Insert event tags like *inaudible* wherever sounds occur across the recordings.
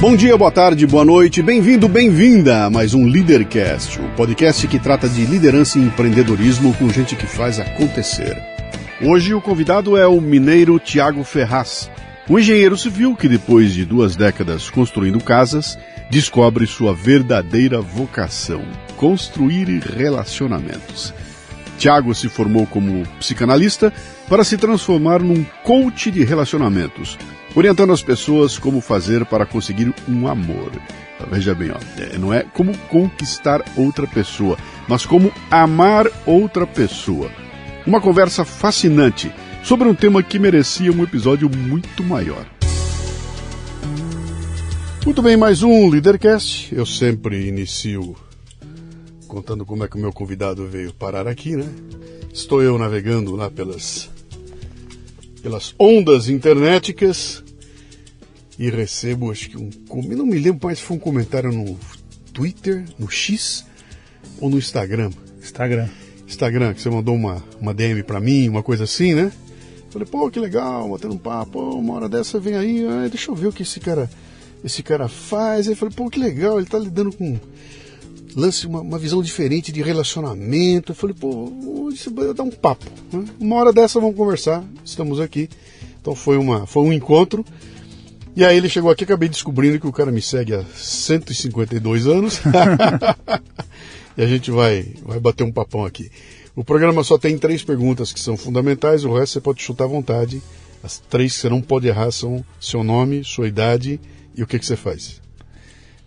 Bom dia, boa tarde, boa noite, bem-vindo, bem-vinda a mais um Leadercast, o um podcast que trata de liderança e empreendedorismo com gente que faz acontecer. Hoje o convidado é o mineiro Tiago Ferraz, um engenheiro civil que depois de duas décadas construindo casas, descobre sua verdadeira vocação, construir relacionamentos. Tiago se formou como psicanalista para se transformar num coach de relacionamentos, orientando as pessoas como fazer para conseguir um amor. Veja bem, ó, é, não é como conquistar outra pessoa, mas como amar outra pessoa. Uma conversa fascinante sobre um tema que merecia um episódio muito maior. Muito bem, mais um Leadercast. Eu sempre inicio contando como é que o meu convidado veio parar aqui, né? Estou eu navegando lá pelas pelas ondas internéticas e recebo, acho que um. Não me lembro mais se foi um comentário no Twitter, no X ou no Instagram. Instagram. Instagram, que você mandou uma, uma DM pra mim, uma coisa assim, né? Falei, pô, que legal, batendo um papo, uma hora dessa vem aí, ah, deixa eu ver o que esse cara, esse cara faz. Aí falei, pô, que legal, ele tá lidando com lance uma, uma, visão diferente de relacionamento. Eu falei, pô, isso vai dar um papo. Né? Uma hora dessa vamos conversar. Estamos aqui. Então foi, uma, foi um encontro. E aí ele chegou aqui, acabei descobrindo que o cara me segue há 152 anos. *laughs* e a gente vai, vai bater um papão aqui. O programa só tem três perguntas que são fundamentais, o resto você pode chutar à vontade. As três que você não pode errar são seu nome, sua idade e o que, que você faz.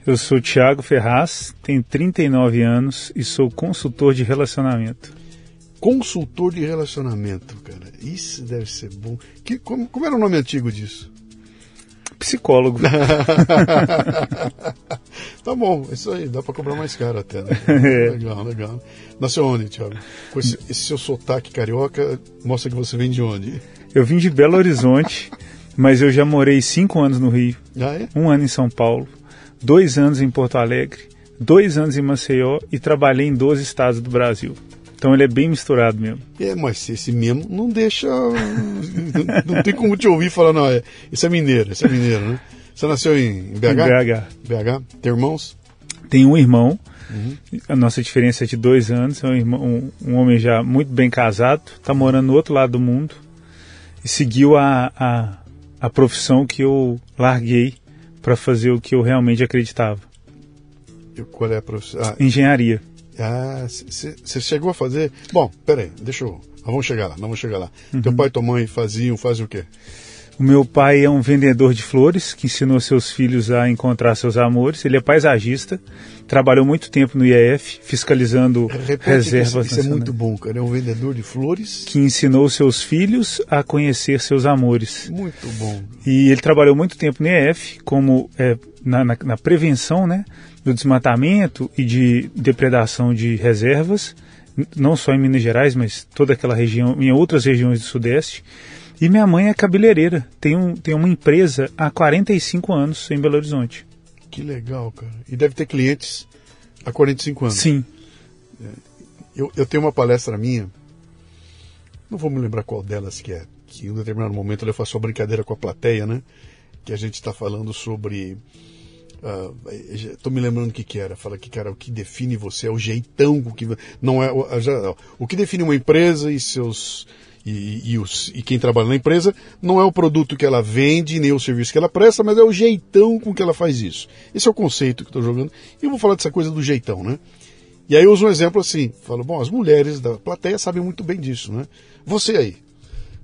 Eu sou Tiago Ferraz, tenho 39 anos e sou consultor de relacionamento. Consultor de relacionamento, cara. Isso deve ser bom. Que, como, como era o nome antigo disso? Psicólogo. *laughs* tá bom, isso aí, dá para cobrar mais caro até. Né? *laughs* É. Legal, legal. Nasceu onde, Tiago? Com esse, esse seu sotaque carioca, mostra que você vem de onde? Eu vim de Belo Horizonte, mas eu já morei cinco anos no Rio. Ah, é? Um ano em São Paulo dois anos em Porto Alegre, dois anos em Maceió e trabalhei em 12 estados do Brasil. Então ele é bem misturado mesmo. É, mas esse mesmo não deixa. *laughs* não, tem como te ouvir falar, não, é, esse é mineiro, esse é mineiro, né? Você nasceu em BH? Em BH. BH. Tem irmãos? Tenho um irmão. Uhum. A nossa diferença é de dois anos. É um, irmão, um, um homem já muito bem casado, está morando no outro lado do mundo e seguiu a, a, a profissão que eu larguei para fazer o que eu realmente acreditava. E qual é a profissão? Ah, Engenharia. Ah, você chegou a fazer. Bom, peraí, deixa eu. Vamos chegar lá, vamos chegar lá. Uhum. Teu pai e tua mãe faziam, fazem o quê? O meu pai é um vendedor de flores que ensinou seus filhos a encontrar seus amores. Ele é paisagista, trabalhou muito tempo no IEF, fiscalizando Repete reservas. Isso, isso é muito bom, cara. É um vendedor de flores que ensinou seus filhos a conhecer seus amores. Muito bom. E ele trabalhou muito tempo no IEF, como é, na, na, na prevenção, né, do desmatamento e de depredação de reservas, não só em Minas Gerais, mas toda aquela região, em outras regiões do Sudeste. E minha mãe é cabeleireira, tem, um, tem uma empresa há 45 anos em Belo Horizonte. Que legal, cara. E deve ter clientes há 45 anos. Sim. É, eu, eu tenho uma palestra minha, não vou me lembrar qual delas que é, que em um determinado momento eu faço uma brincadeira com a plateia, né? Que a gente está falando sobre. Estou uh, me lembrando o que, que era. Fala que, cara, o que define você é o jeitão. O que, não é, o, já, o que define uma empresa e seus e, e, os, e quem trabalha na empresa não é o produto que ela vende, nem o serviço que ela presta, mas é o jeitão com que ela faz isso. Esse é o conceito que estou jogando. E eu vou falar dessa coisa do jeitão, né? E aí eu uso um exemplo assim, falo, bom, as mulheres da plateia sabem muito bem disso, né? Você aí,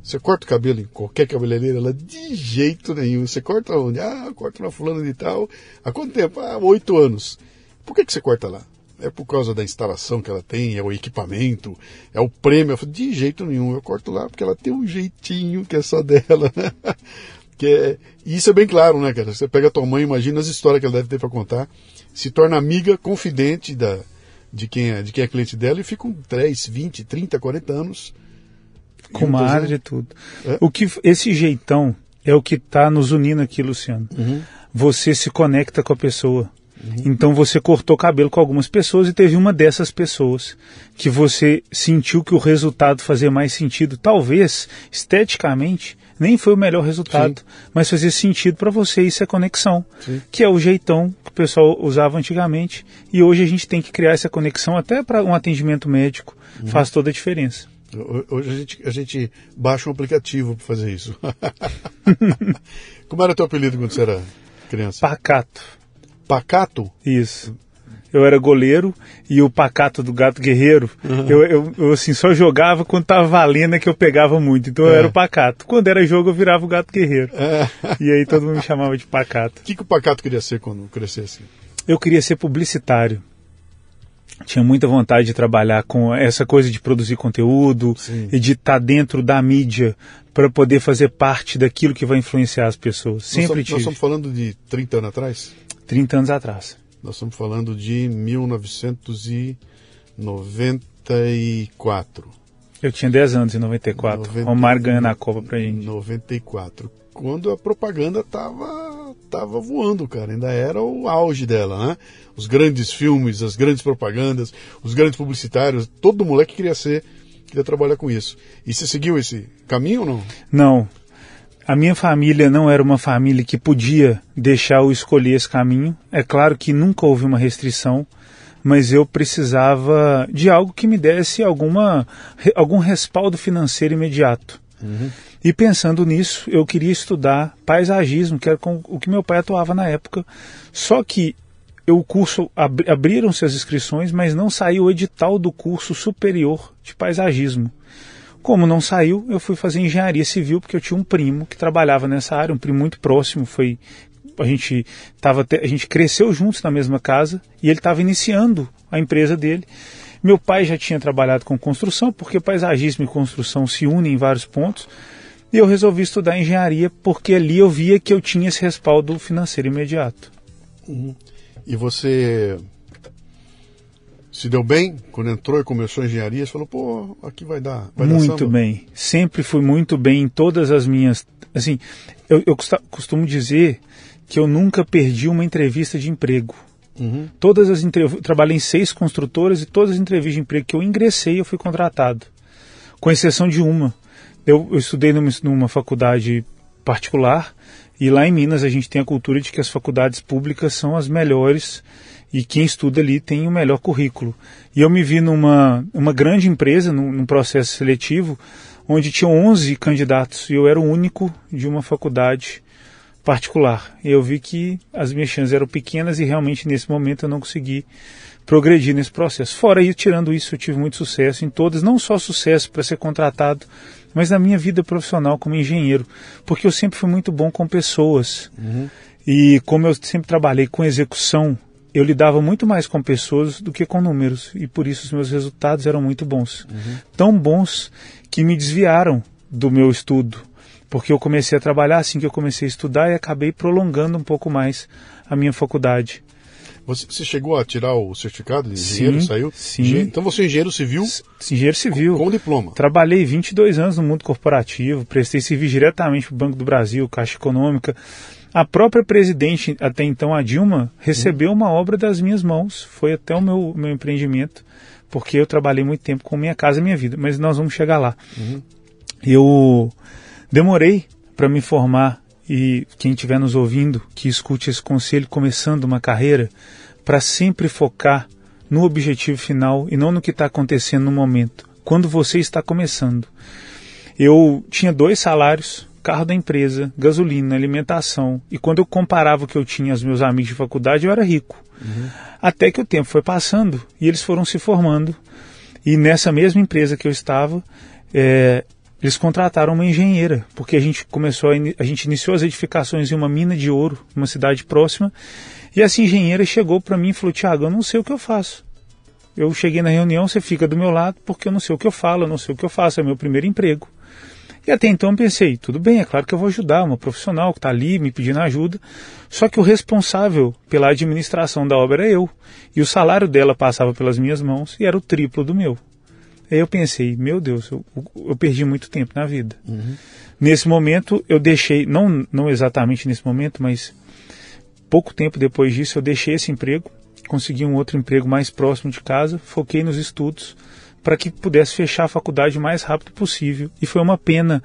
você corta o cabelo em qualquer cabeleireira, ela de jeito nenhum. Você corta onde? Ah, corta na fulana de tal. Há quanto tempo? Ah, oito anos. Por que, que você corta lá? É por causa da instalação que ela tem, é o equipamento, é o prêmio. Eu falo, de jeito nenhum, eu corto lá porque ela tem um jeitinho que é só dela. *laughs* que é, e isso é bem claro, né, cara? Você pega a tua mãe, imagina as histórias que ela deve ter para contar, se torna amiga, confidente da, de, quem é, de quem é cliente dela e ficam 10, 20, 30, 40 anos. Com uma área de tudo. É? O que, esse jeitão é o que está nos unindo aqui, Luciano. Uhum. Você se conecta com a pessoa. Uhum. Então você cortou cabelo com algumas pessoas e teve uma dessas pessoas que você sentiu que o resultado fazia mais sentido. Talvez, esteticamente, nem foi o melhor resultado, Sim. mas fazia sentido para você isso é conexão, Sim. que é o jeitão que o pessoal usava antigamente e hoje a gente tem que criar essa conexão até para um atendimento médico, uhum. faz toda a diferença. Hoje a gente, a gente baixa um aplicativo para fazer isso. *laughs* Como era teu apelido quando você era criança? Pacato. Pacato? Isso. Eu era goleiro e o pacato do gato guerreiro, uhum. eu, eu, eu, assim, só jogava quando tava valendo é que eu pegava muito. Então é. eu era o pacato. Quando era jogo, eu virava o gato guerreiro. É. E aí todo mundo me chamava de pacato. O *laughs* que, que o pacato queria ser quando crescesse? Eu queria ser publicitário tinha muita vontade de trabalhar com essa coisa de produzir conteúdo Sim. e de estar tá dentro da mídia para poder fazer parte daquilo que vai influenciar as pessoas. Sempre nós, tive. Nós estamos falando de 30 anos atrás? 30 anos atrás. Nós estamos falando de 1994. Eu tinha 10 anos em 94. 90, Romário ganhando a Copa pra gente. 94. Quando a propaganda tava, tava voando, cara. Ainda era o auge dela, né? Os grandes filmes, as grandes propagandas, os grandes publicitários. Todo moleque queria ser, queria trabalhar com isso. E você seguiu esse caminho ou não? Não. A minha família não era uma família que podia deixar eu escolher esse caminho. É claro que nunca houve uma restrição, mas eu precisava de algo que me desse alguma, algum respaldo financeiro imediato. Uhum. E pensando nisso, eu queria estudar paisagismo, que era com o que meu pai atuava na época. Só que o curso ab, abriram-se as inscrições, mas não saiu o edital do curso superior de paisagismo. Como não saiu, eu fui fazer engenharia civil porque eu tinha um primo que trabalhava nessa área, um primo muito próximo, foi a gente tava a gente cresceu juntos na mesma casa e ele estava iniciando a empresa dele. Meu pai já tinha trabalhado com construção, porque paisagismo e construção se unem em vários pontos. E eu resolvi estudar engenharia porque ali eu via que eu tinha esse respaldo financeiro imediato. Uhum. E você se deu bem quando entrou e começou a engenharia? Você falou, pô, aqui vai dar. Vai muito dar bem. Sempre fui muito bem em todas as minhas. Assim, eu, eu costumo dizer que eu nunca perdi uma entrevista de emprego. Uhum. Todas as entrevistas, trabalhei em seis construtoras e todas as entrevistas de emprego que eu ingressei eu fui contratado, com exceção de uma. Eu, eu estudei numa, numa faculdade particular e lá em Minas a gente tem a cultura de que as faculdades públicas são as melhores e quem estuda ali tem o melhor currículo. E eu me vi numa uma grande empresa, num, num processo seletivo, onde tinham 11 candidatos e eu era o único de uma faculdade particular. E eu vi que as minhas chances eram pequenas e realmente nesse momento eu não consegui progredir nesse processo. Fora isso, tirando isso, eu tive muito sucesso em todas, não só sucesso para ser contratado, mas na minha vida profissional como engenheiro, porque eu sempre fui muito bom com pessoas. Uhum. E como eu sempre trabalhei com execução eu lidava muito mais com pessoas do que com números e por isso os meus resultados eram muito bons. Uhum. Tão bons que me desviaram do meu estudo, porque eu comecei a trabalhar assim que eu comecei a estudar e acabei prolongando um pouco mais a minha faculdade. Você chegou a tirar o certificado de engenheiro? Sim, saiu? Sim. Então você é engenheiro civil? Engenheiro civil. Com, com diploma. Trabalhei 22 anos no mundo corporativo, prestei serviço diretamente para o Banco do Brasil, Caixa Econômica. A própria presidente, até então a Dilma, recebeu uma obra das minhas mãos. Foi até o meu, meu empreendimento, porque eu trabalhei muito tempo com minha casa e minha vida. Mas nós vamos chegar lá. Uhum. Eu demorei para me formar e quem estiver nos ouvindo, que escute esse conselho começando uma carreira, para sempre focar no objetivo final e não no que está acontecendo no momento, quando você está começando. eu tinha dois salários, carro da empresa, gasolina, alimentação. E quando eu comparava o que eu tinha aos meus amigos de faculdade, eu era rico. Uhum. Até que o tempo foi passando e eles foram se formando. E nessa mesma empresa que eu estava, é, eles contrataram uma engenheira, porque a gente começou a, a gente iniciou as edificações em uma mina de ouro, uma cidade próxima, e essa engenheira chegou para mim e falou: "Tiago, eu não sei o que eu faço. Eu cheguei na reunião, você fica do meu lado, porque eu não sei o que eu falo, eu não sei o que eu faço, é meu primeiro emprego". E até então eu pensei, tudo bem, é claro que eu vou ajudar, uma profissional que está ali me pedindo ajuda. Só que o responsável pela administração da obra era eu. E o salário dela passava pelas minhas mãos e era o triplo do meu. Aí eu pensei, meu Deus, eu, eu perdi muito tempo na vida. Uhum. Nesse momento eu deixei, não, não exatamente nesse momento, mas pouco tempo depois disso eu deixei esse emprego, consegui um outro emprego mais próximo de casa, foquei nos estudos para que pudesse fechar a faculdade o mais rápido possível. E foi uma pena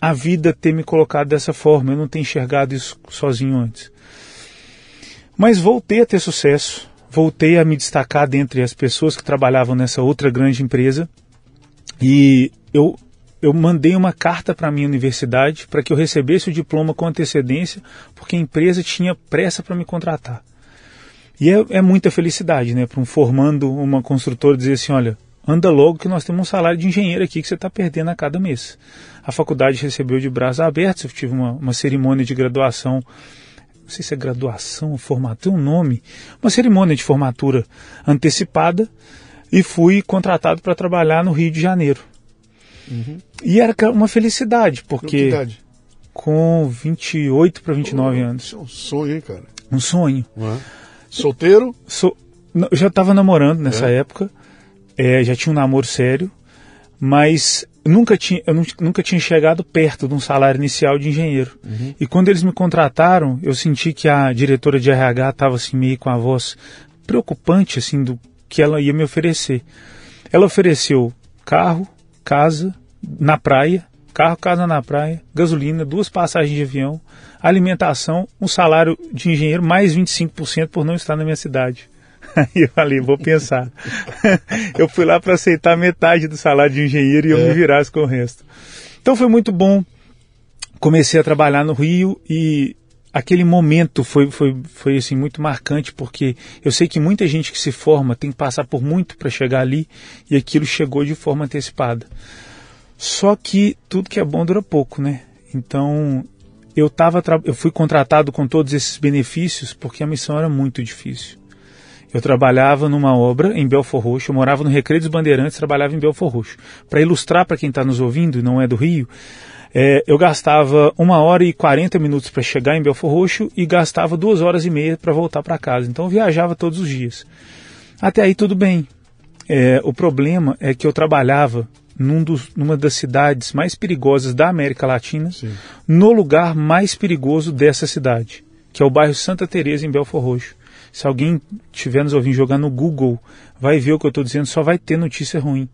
a vida ter me colocado dessa forma, eu não ter enxergado isso sozinho antes. Mas voltei a ter sucesso, voltei a me destacar dentre as pessoas que trabalhavam nessa outra grande empresa e eu, eu mandei uma carta para a minha universidade para que eu recebesse o diploma com antecedência, porque a empresa tinha pressa para me contratar. E é, é muita felicidade, né, para um formando uma construtora dizer assim, olha, anda logo que nós temos um salário de engenheiro aqui que você está perdendo a cada mês. A faculdade recebeu de braços abertos, eu tive uma, uma cerimônia de graduação, não sei se é graduação formatura, tem um nome, uma cerimônia de formatura antecipada e fui contratado para trabalhar no Rio de Janeiro. Uhum. E era uma felicidade, porque com 28 para 29 oh, anos. Isso é um sonho, hein, cara? Um sonho. Uhum. Solteiro? So, eu já estava namorando nessa é. época é, já tinha um namoro sério, mas nunca tinha, eu nunca tinha chegado perto de um salário inicial de engenheiro. Uhum. E quando eles me contrataram, eu senti que a diretora de RH estava assim meio com a voz preocupante assim do que ela ia me oferecer. Ela ofereceu carro, casa na praia, carro, casa na praia, gasolina, duas passagens de avião, alimentação, um salário de engenheiro mais 25% por não estar na minha cidade. Aí *laughs* eu falei, vou pensar. *laughs* eu fui lá para aceitar metade do salário de engenheiro e eu é. me virasse com o resto. Então foi muito bom. Comecei a trabalhar no Rio e aquele momento foi, foi, foi assim, muito marcante, porque eu sei que muita gente que se forma tem que passar por muito para chegar ali e aquilo chegou de forma antecipada. Só que tudo que é bom dura pouco, né? Então eu, tava, eu fui contratado com todos esses benefícios porque a missão era muito difícil. Eu trabalhava numa obra em Belfor Roxo, eu morava no Recreio dos Bandeirantes, trabalhava em Belfor Roxo. Para ilustrar para quem está nos ouvindo e não é do Rio, é, eu gastava uma hora e 40 minutos para chegar em Belfor Roxo e gastava duas horas e meia para voltar para casa. Então eu viajava todos os dias. Até aí tudo bem. É, o problema é que eu trabalhava num dos, numa das cidades mais perigosas da América Latina, Sim. no lugar mais perigoso dessa cidade, que é o bairro Santa Teresa em Belfor Roxo. Se alguém estiver nos ouvindo jogar no Google, vai ver o que eu estou dizendo, só vai ter notícia ruim.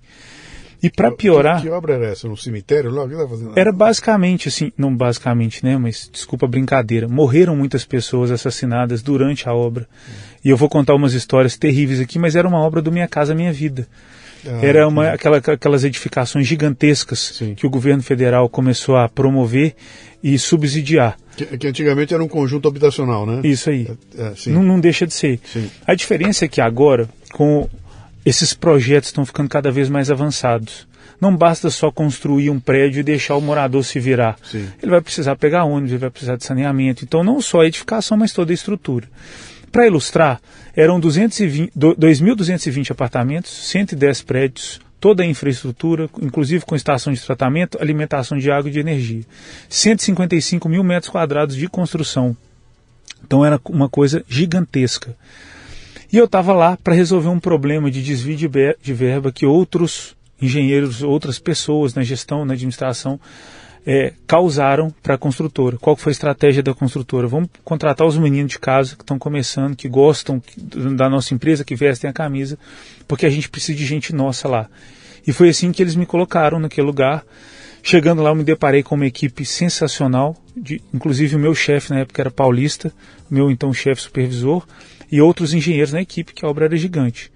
E para piorar. Que, que, obra era essa? No cemitério lá? Tá era basicamente assim, não basicamente, né? Mas desculpa a brincadeira. Morreram muitas pessoas assassinadas durante a obra. Hum. E eu vou contar umas histórias terríveis aqui, mas era uma obra do Minha Casa Minha Vida. Ah, era uma, aquela, aquelas edificações gigantescas Sim. que o governo federal começou a promover e subsidiar. Que, que, antigamente era um conjunto habitacional, né? Isso aí. É, é, não, não, deixa de ser. Sim. A diferença é que agora, com esses projetos estão ficando cada vez mais avançados. Não basta só construir um prédio e deixar o morador se virar. Sim. Ele vai precisar pegar ônibus, ele vai precisar de saneamento. Então, não só a edificação, mas toda a estrutura. Para ilustrar, eram 2.220 apartamentos, 110 prédios, toda a infraestrutura, inclusive com estação de tratamento, alimentação de água e de energia. 155 mil metros quadrados de construção. Então era uma coisa gigantesca. E eu estava lá para resolver um problema de desvio de verba que outros engenheiros, outras pessoas na gestão, na administração, é, causaram para a construtora. Qual foi a estratégia da construtora? Vamos contratar os meninos de casa que estão começando, que gostam da nossa empresa, que vestem a camisa, porque a gente precisa de gente nossa lá. E foi assim que eles me colocaram naquele lugar. Chegando lá, eu me deparei com uma equipe sensacional, de, inclusive o meu chefe na época era paulista, meu então chefe supervisor, e outros engenheiros na equipe, que a obra era gigante.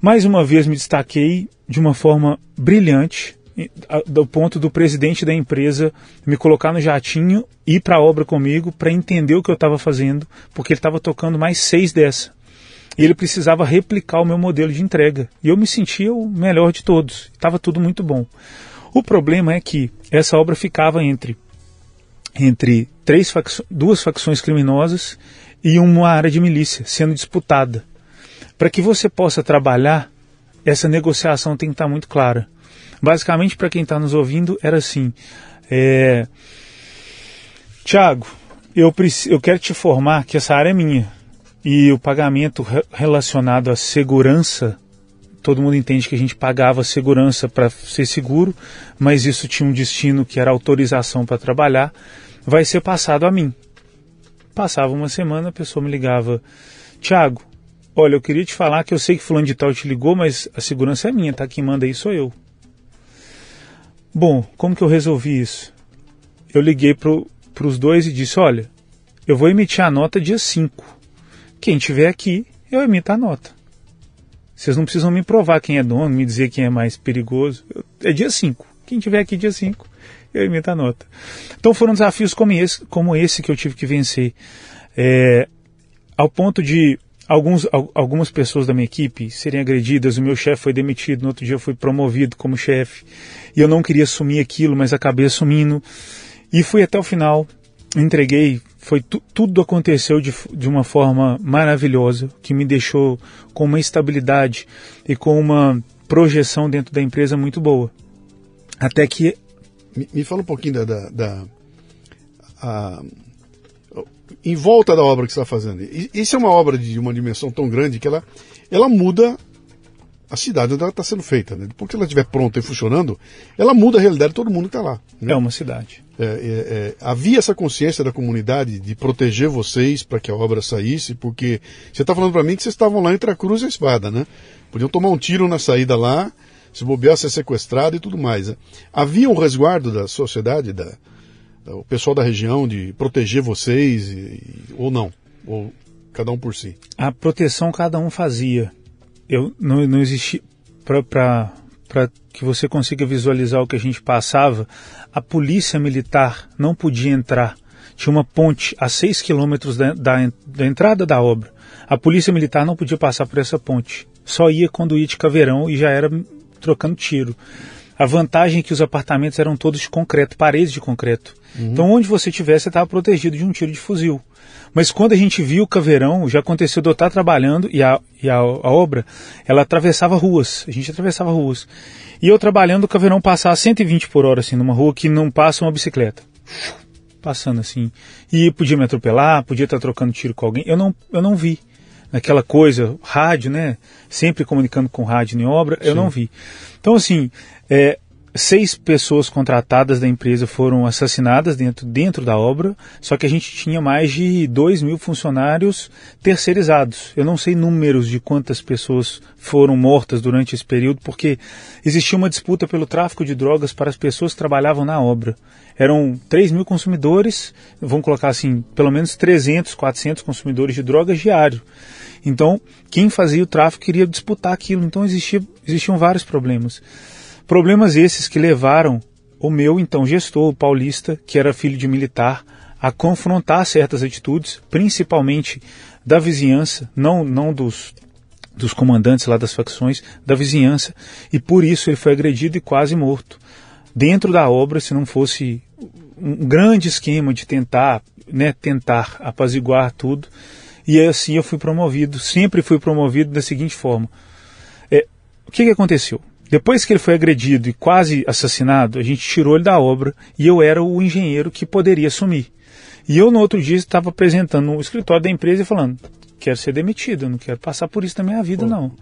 Mais uma vez me destaquei de uma forma brilhante, do ponto do presidente da empresa me colocar no jatinho, ir para a obra comigo para entender o que eu estava fazendo, porque ele estava tocando mais seis dessa. E ele precisava replicar o meu modelo de entrega. E eu me sentia o melhor de todos. Estava tudo muito bom. O problema é que essa obra ficava entre entre três duas facções criminosas e uma área de milícia sendo disputada. Para que você possa trabalhar, essa negociação tem que estar muito clara. Basicamente, para quem está nos ouvindo, era assim: é, Tiago, eu, eu quero te informar que essa área é minha e o pagamento relacionado à segurança todo mundo entende que a gente pagava segurança para ser seguro, mas isso tinha um destino que era autorização para trabalhar, vai ser passado a mim. Passava uma semana, a pessoa me ligava, Tiago, olha, eu queria te falar que eu sei que fulano de tal te ligou, mas a segurança é minha, tá? Quem manda aí sou eu. Bom, como que eu resolvi isso? Eu liguei para os dois e disse, olha, eu vou emitir a nota dia 5. Quem tiver aqui, eu emito a nota. Vocês não precisam me provar quem é dono, me dizer quem é mais perigoso. É dia 5. Quem tiver aqui dia 5, eu emito a nota. Então foram desafios como esse, como esse que eu tive que vencer. É, ao ponto de alguns, algumas pessoas da minha equipe serem agredidas, o meu chefe foi demitido, no outro dia eu fui promovido como chefe, e eu não queria assumir aquilo, mas acabei assumindo, e fui até o final, entreguei foi tu, tudo aconteceu de, de uma forma maravilhosa, que me deixou com uma estabilidade e com uma projeção dentro da empresa muito boa. Até que. Me, me fala um pouquinho da. da, da a, em volta da obra que você está fazendo. Isso é uma obra de uma dimensão tão grande que ela, ela muda a cidade onde ela está sendo feita. Né? Porque ela estiver pronta e funcionando, ela muda a realidade de todo mundo que está lá. Né? É uma cidade. É, é, é, havia essa consciência da comunidade de proteger vocês para que a obra saísse, porque você está falando para mim que vocês estavam lá entre a cruz e a espada, né? Podiam tomar um tiro na saída lá, se bobear, ser sequestrado e tudo mais. Né? Havia um resguardo da sociedade, da, da, o pessoal da região, de proteger vocês, e, ou não? Ou cada um por si? A proteção cada um fazia eu não, não existia para que você consiga visualizar o que a gente passava, a polícia militar não podia entrar. Tinha uma ponte a 6 quilômetros da, da, da, entrada da obra. A polícia militar não podia passar por essa ponte. Só ia quando ia de caveirão e já era trocando tiro. A vantagem é que os apartamentos eram todos de concreto, paredes de concreto. Uhum. Então, onde você estivesse, você estava protegido de um tiro de fuzil. Mas quando a gente viu o caveirão, já aconteceu de eu estar trabalhando e a, e a, a obra, ela atravessava ruas. A gente atravessava ruas. E eu trabalhando, o caveirão passava 120 por hora, assim, numa rua que não passa uma bicicleta. Passando assim. E podia me atropelar, podia estar trocando tiro com alguém. Eu não, eu não vi. Naquela coisa, rádio, né? Sempre comunicando com rádio em obra, Sim. eu não vi. Então, assim, é, seis pessoas contratadas da empresa foram assassinadas dentro, dentro da obra, só que a gente tinha mais de dois mil funcionários terceirizados. Eu não sei números de quantas pessoas foram mortas durante esse período, porque existia uma disputa pelo tráfico de drogas para as pessoas que trabalhavam na obra. Eram 3 mil consumidores, vamos colocar assim, pelo menos 300, 400 consumidores de drogas diário. Então, quem fazia o tráfico queria disputar aquilo, então existia, existiam vários problemas. Problemas esses que levaram o meu então gestor, o paulista, que era filho de militar, a confrontar certas atitudes, principalmente da vizinhança, não, não dos, dos comandantes lá das facções, da vizinhança, e por isso ele foi agredido e quase morto. Dentro da obra, se não fosse um grande esquema de tentar, né, tentar apaziguar tudo, e assim eu fui promovido, sempre fui promovido da seguinte forma. É, o que, que aconteceu? Depois que ele foi agredido e quase assassinado, a gente tirou ele da obra e eu era o engenheiro que poderia assumir. E eu no outro dia estava apresentando no escritório da empresa e falando: quero ser demitido, não quero passar por isso na minha vida, não.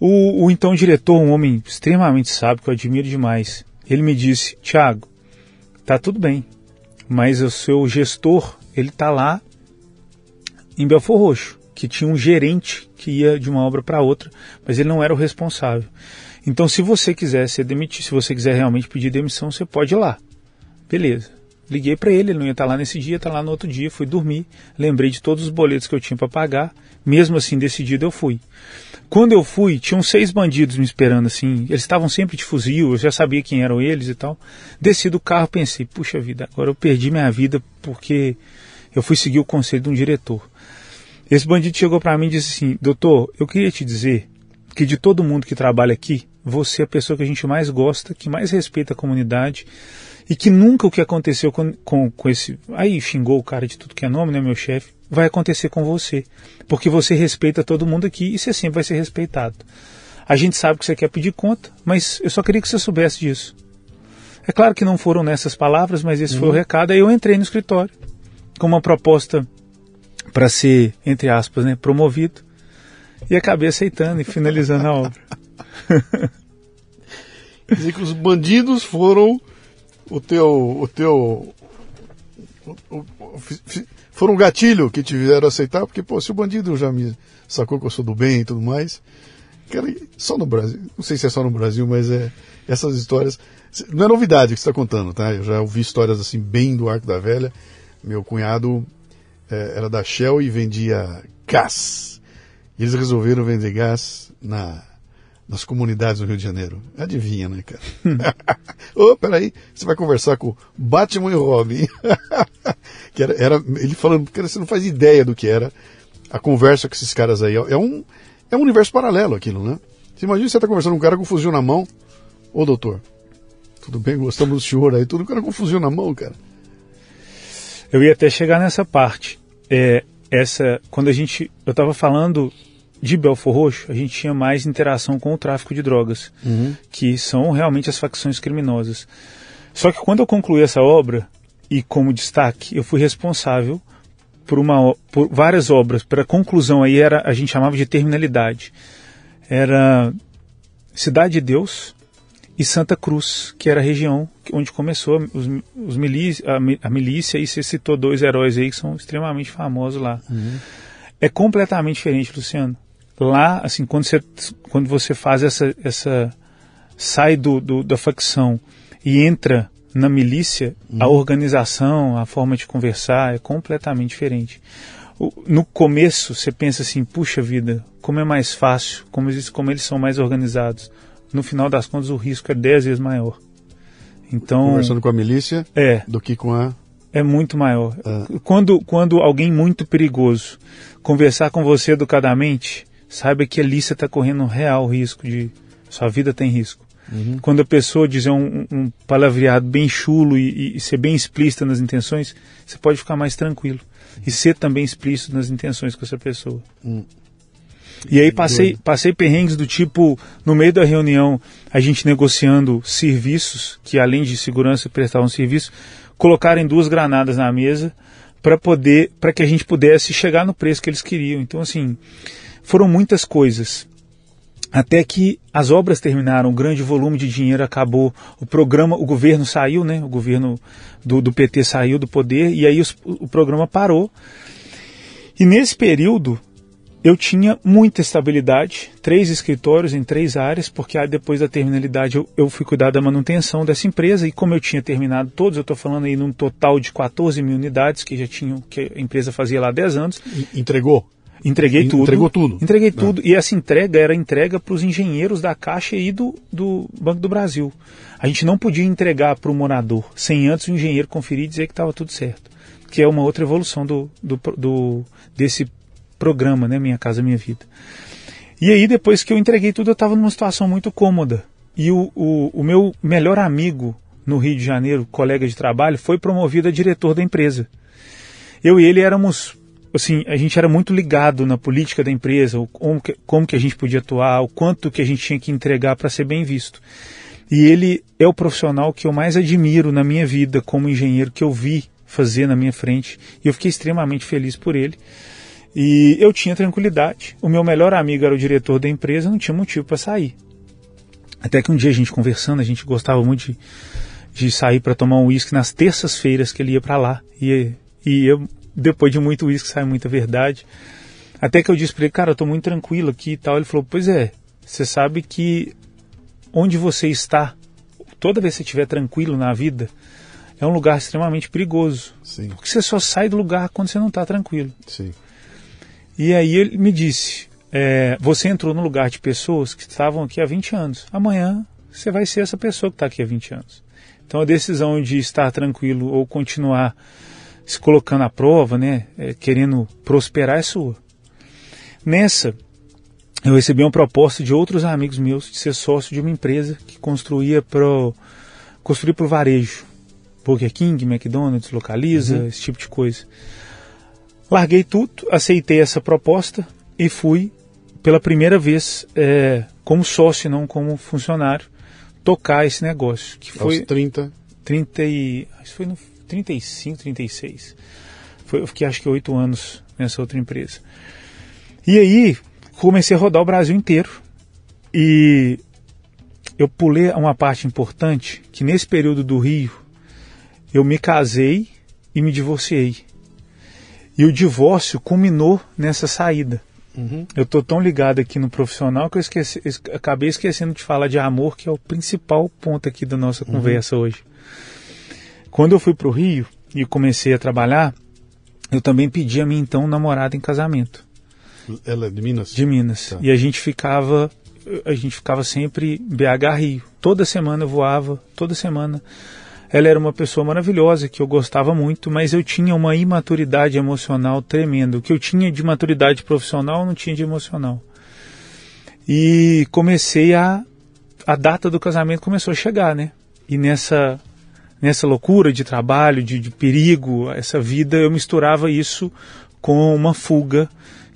O, o, então diretor, um homem extremamente sábio, que eu admiro demais, ele me disse: Tiago, tá tudo bem, mas o seu gestor, ele tá lá em Belfor Roxo, que tinha um gerente que ia de uma obra para outra, mas ele não era o responsável. Então, se você quiser ser demitido, se você quiser realmente pedir demissão, você pode ir lá. Beleza. Liguei para ele, ele não ia estar lá nesse dia, tá lá no outro dia, fui dormir, lembrei de todos os boletos que eu tinha para pagar, mesmo assim decidido eu fui. Quando eu fui, tinham seis bandidos me esperando assim, eles estavam sempre de fuzil, eu já sabia quem eram eles e tal. Desci do carro, pensei, puxa vida, agora eu perdi minha vida porque eu fui seguir o conselho de um diretor. Esse bandido chegou para mim e disse assim: Doutor, eu queria te dizer que de todo mundo que trabalha aqui, você é a pessoa que a gente mais gosta, que mais respeita a comunidade e que nunca o que aconteceu com, com, com esse. Aí xingou o cara de tudo que é nome, né, meu chefe? Vai acontecer com você. Porque você respeita todo mundo aqui e você sempre vai ser respeitado. A gente sabe que você quer pedir conta, mas eu só queria que você soubesse disso. É claro que não foram nessas palavras, mas esse uhum. foi o uhum. recado. Aí eu entrei no escritório com uma proposta para ser, entre aspas, né, promovido. E acabei aceitando e finalizando a obra. Quer dizer que os bandidos foram o teu. O teu o, o, foram um gatilho que te fizeram aceitar, porque, pô, se o bandido já me sacou que eu sou do bem e tudo mais. Cara, só no Brasil, não sei se é só no Brasil, mas é essas histórias. Não é novidade que você está contando, tá? Eu já ouvi histórias assim, bem do Arco da Velha. Meu cunhado é, era da Shell e vendia gás. E eles resolveram vender gás na, nas comunidades do Rio de Janeiro. Adivinha, né, cara? *laughs* *laughs* Ô, oh, peraí, você vai conversar com Batman e Robin. *laughs* que era, era, ele falando, cara, você não faz ideia do que era a conversa com esses caras aí. É um, é um universo paralelo aquilo, né? Você imagina você tá conversando com um cara com um fuzil na mão. Ô, doutor, tudo bem? Gostamos do senhor aí. Tudo um cara com um fuzil na mão, cara. Eu ia até chegar nessa parte. É, essa, quando a gente, eu estava falando de Belfor Roxo, a gente tinha mais interação com o tráfico de drogas, uhum. que são realmente as facções criminosas. Só que quando eu concluí essa obra, e como destaque, eu fui responsável por, uma, por várias obras. Para conclusão aí era, a gente chamava de terminalidade. Era Cidade de Deus, e Santa Cruz, que era a região onde começou os, os milícia, a, milícia, e você citou dois heróis aí que são extremamente famosos lá. Uhum. É completamente diferente, Luciano. Lá, assim, quando você, quando você faz essa, essa sai do, do da facção e entra na milícia, uhum. a organização, a forma de conversar é completamente diferente. No começo, você pensa assim, puxa vida, como é mais fácil, como eles, como eles são mais organizados no final das contas o risco é 10 vezes maior. Então, Conversando com a milícia é, do que com a. É muito maior. Ah. Quando, quando alguém muito perigoso conversar com você educadamente, saiba que ali você está correndo um real risco de. Sua vida tem risco. Uhum. Quando a pessoa dizer um, um palavreado bem chulo e, e, ser bem explícita nas intenções, você pode ficar mais tranquilo. E ser também explícito nas intenções com essa pessoa. Uhum. E aí passei, passei perrengues do tipo, no meio da reunião, a gente negociando serviços, que além de segurança prestavam serviço, colocarem duas granadas na mesa para poder, para que a gente pudesse chegar no preço que eles queriam. Então, assim, foram muitas coisas. Até que as obras terminaram, o grande volume de dinheiro acabou, o programa, o governo saiu, né? O governo do, do PT saiu do poder e aí os, o programa parou. E nesse período, eu tinha muita estabilidade, três escritórios em três áreas, porque depois da terminalidade eu, eu, fui cuidar da manutenção dessa empresa e como eu tinha terminado todos, eu estou falando aí num total de 14 mil unidades que já tinham, que a empresa fazia lá há 10 anos. Entregou? Entreguei tudo. Entregou tudo? Entreguei ah. tudo. E essa entrega era entrega para os engenheiros da Caixa e do, do Banco do Brasil. A gente não podia entregar para o morador sem antes o engenheiro conferir e dizer que estava tudo certo. Que é uma outra evolução do, do, do desse programa, né? Minha Casa Minha Vida. E aí, depois que eu entreguei tudo, eu estava numa situação muito cômoda. E o, o, o, meu melhor amigo no Rio de Janeiro, colega de trabalho, foi promovido a diretor da empresa. Eu e ele éramos, assim, a gente era muito ligado na política da empresa, como, que, como que a gente podia atuar, o quanto que a gente tinha que entregar para ser bem visto. E ele é o profissional que eu mais admiro na minha vida como engenheiro que eu vi fazer na minha frente. E eu fiquei extremamente feliz por ele. E eu tinha tranquilidade. O meu melhor amigo era o diretor da empresa, não tinha motivo para sair. Até que um dia a gente conversando, a gente gostava muito de, de sair para tomar um uísque nas terças-feiras que ele ia para lá. E, e eu, depois de muito uísque, sai muita verdade. Até que eu disse para ele, cara, eu tô muito tranquilo aqui e tal. Ele falou, pois é, você sabe que onde você está, toda vez que você estiver tranquilo na vida, é um lugar extremamente perigoso. Sim, Porque você só sai do lugar quando você não está tranquilo. sim. E aí ele me disse: é, você entrou no lugar de pessoas que estavam aqui há 20 anos. Amanhã você vai ser essa pessoa que está aqui há 20 anos. Então a decisão de estar tranquilo ou continuar se colocando à prova, né, é, querendo prosperar, é sua. Nessa, eu recebi uma proposta de outros amigos meus de ser sócio de uma empresa que construía pro construir para o varejo. Burger King, McDonald's, localiza, esse tipo de coisa. Larguei tudo, aceitei essa proposta e fui pela primeira vez é, como sócio, não como funcionário, tocar esse negócio, que foi Aos 30. 30 e, acho que foi no 35, 36. Foi, eu fiquei acho que oito anos nessa outra empresa. E aí comecei a rodar o Brasil inteiro e eu pulei uma parte importante que nesse período do Rio eu me casei e me divorciei. E o divórcio culminou nessa saída. Uhum. Eu tô tão ligado aqui no profissional que eu esqueci, es- acabei esquecendo de falar de amor, que é o principal ponto aqui da nossa conversa hoje. Quando eu fui para o Rio e comecei a trabalhar, eu também pedi a minha então namorada em casamento Ela é de Minas? de Minas. Tá. E a gente ficava a gente ficava sempre BH Rio. Toda semana eu voava, toda semana. Ela era uma pessoa maravilhosa que eu gostava muito, mas eu tinha uma imaturidade emocional tremenda. O que eu tinha de maturidade profissional, eu não tinha de emocional. E comecei a a data do casamento começou a chegar, né? E nessa nessa loucura de trabalho, de, de perigo, essa vida, eu misturava isso com uma fuga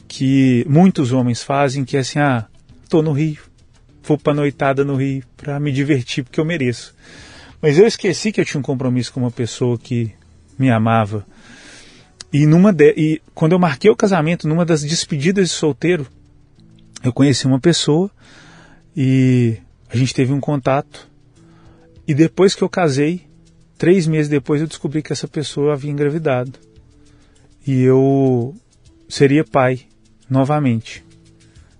que muitos homens fazem, que é assim, ah, tô no Rio, vou pra noitada no Rio para me divertir porque eu mereço. Mas eu esqueci que eu tinha um compromisso com uma pessoa que me amava. E numa de, e quando eu marquei o casamento, numa das despedidas de solteiro, eu conheci uma pessoa e a gente teve um contato. E depois que eu casei, três meses depois eu descobri que essa pessoa havia engravidado. E eu seria pai novamente.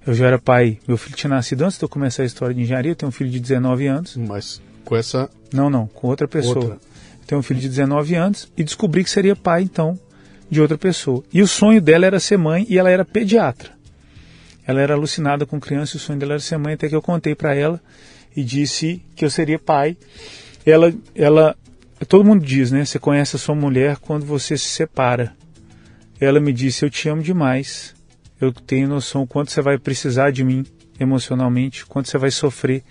Eu já era pai, meu filho tinha nascido antes de eu começar a história de engenharia, eu tenho um filho de 19 anos. Mas com essa Não, não, com outra pessoa. Outra. Tenho um filho de 19 anos e descobri que seria pai, então, de outra pessoa. E o sonho dela era ser mãe e ela era pediatra. Ela era alucinada com criança e o sonho dela era ser mãe, até que eu contei para ela e disse que eu seria pai. Ela, ela, todo mundo diz, né? Você conhece a sua mulher quando você se separa. Ela me disse: Eu te amo demais. Eu tenho noção quanto você vai precisar de mim emocionalmente, quanto você vai sofrer,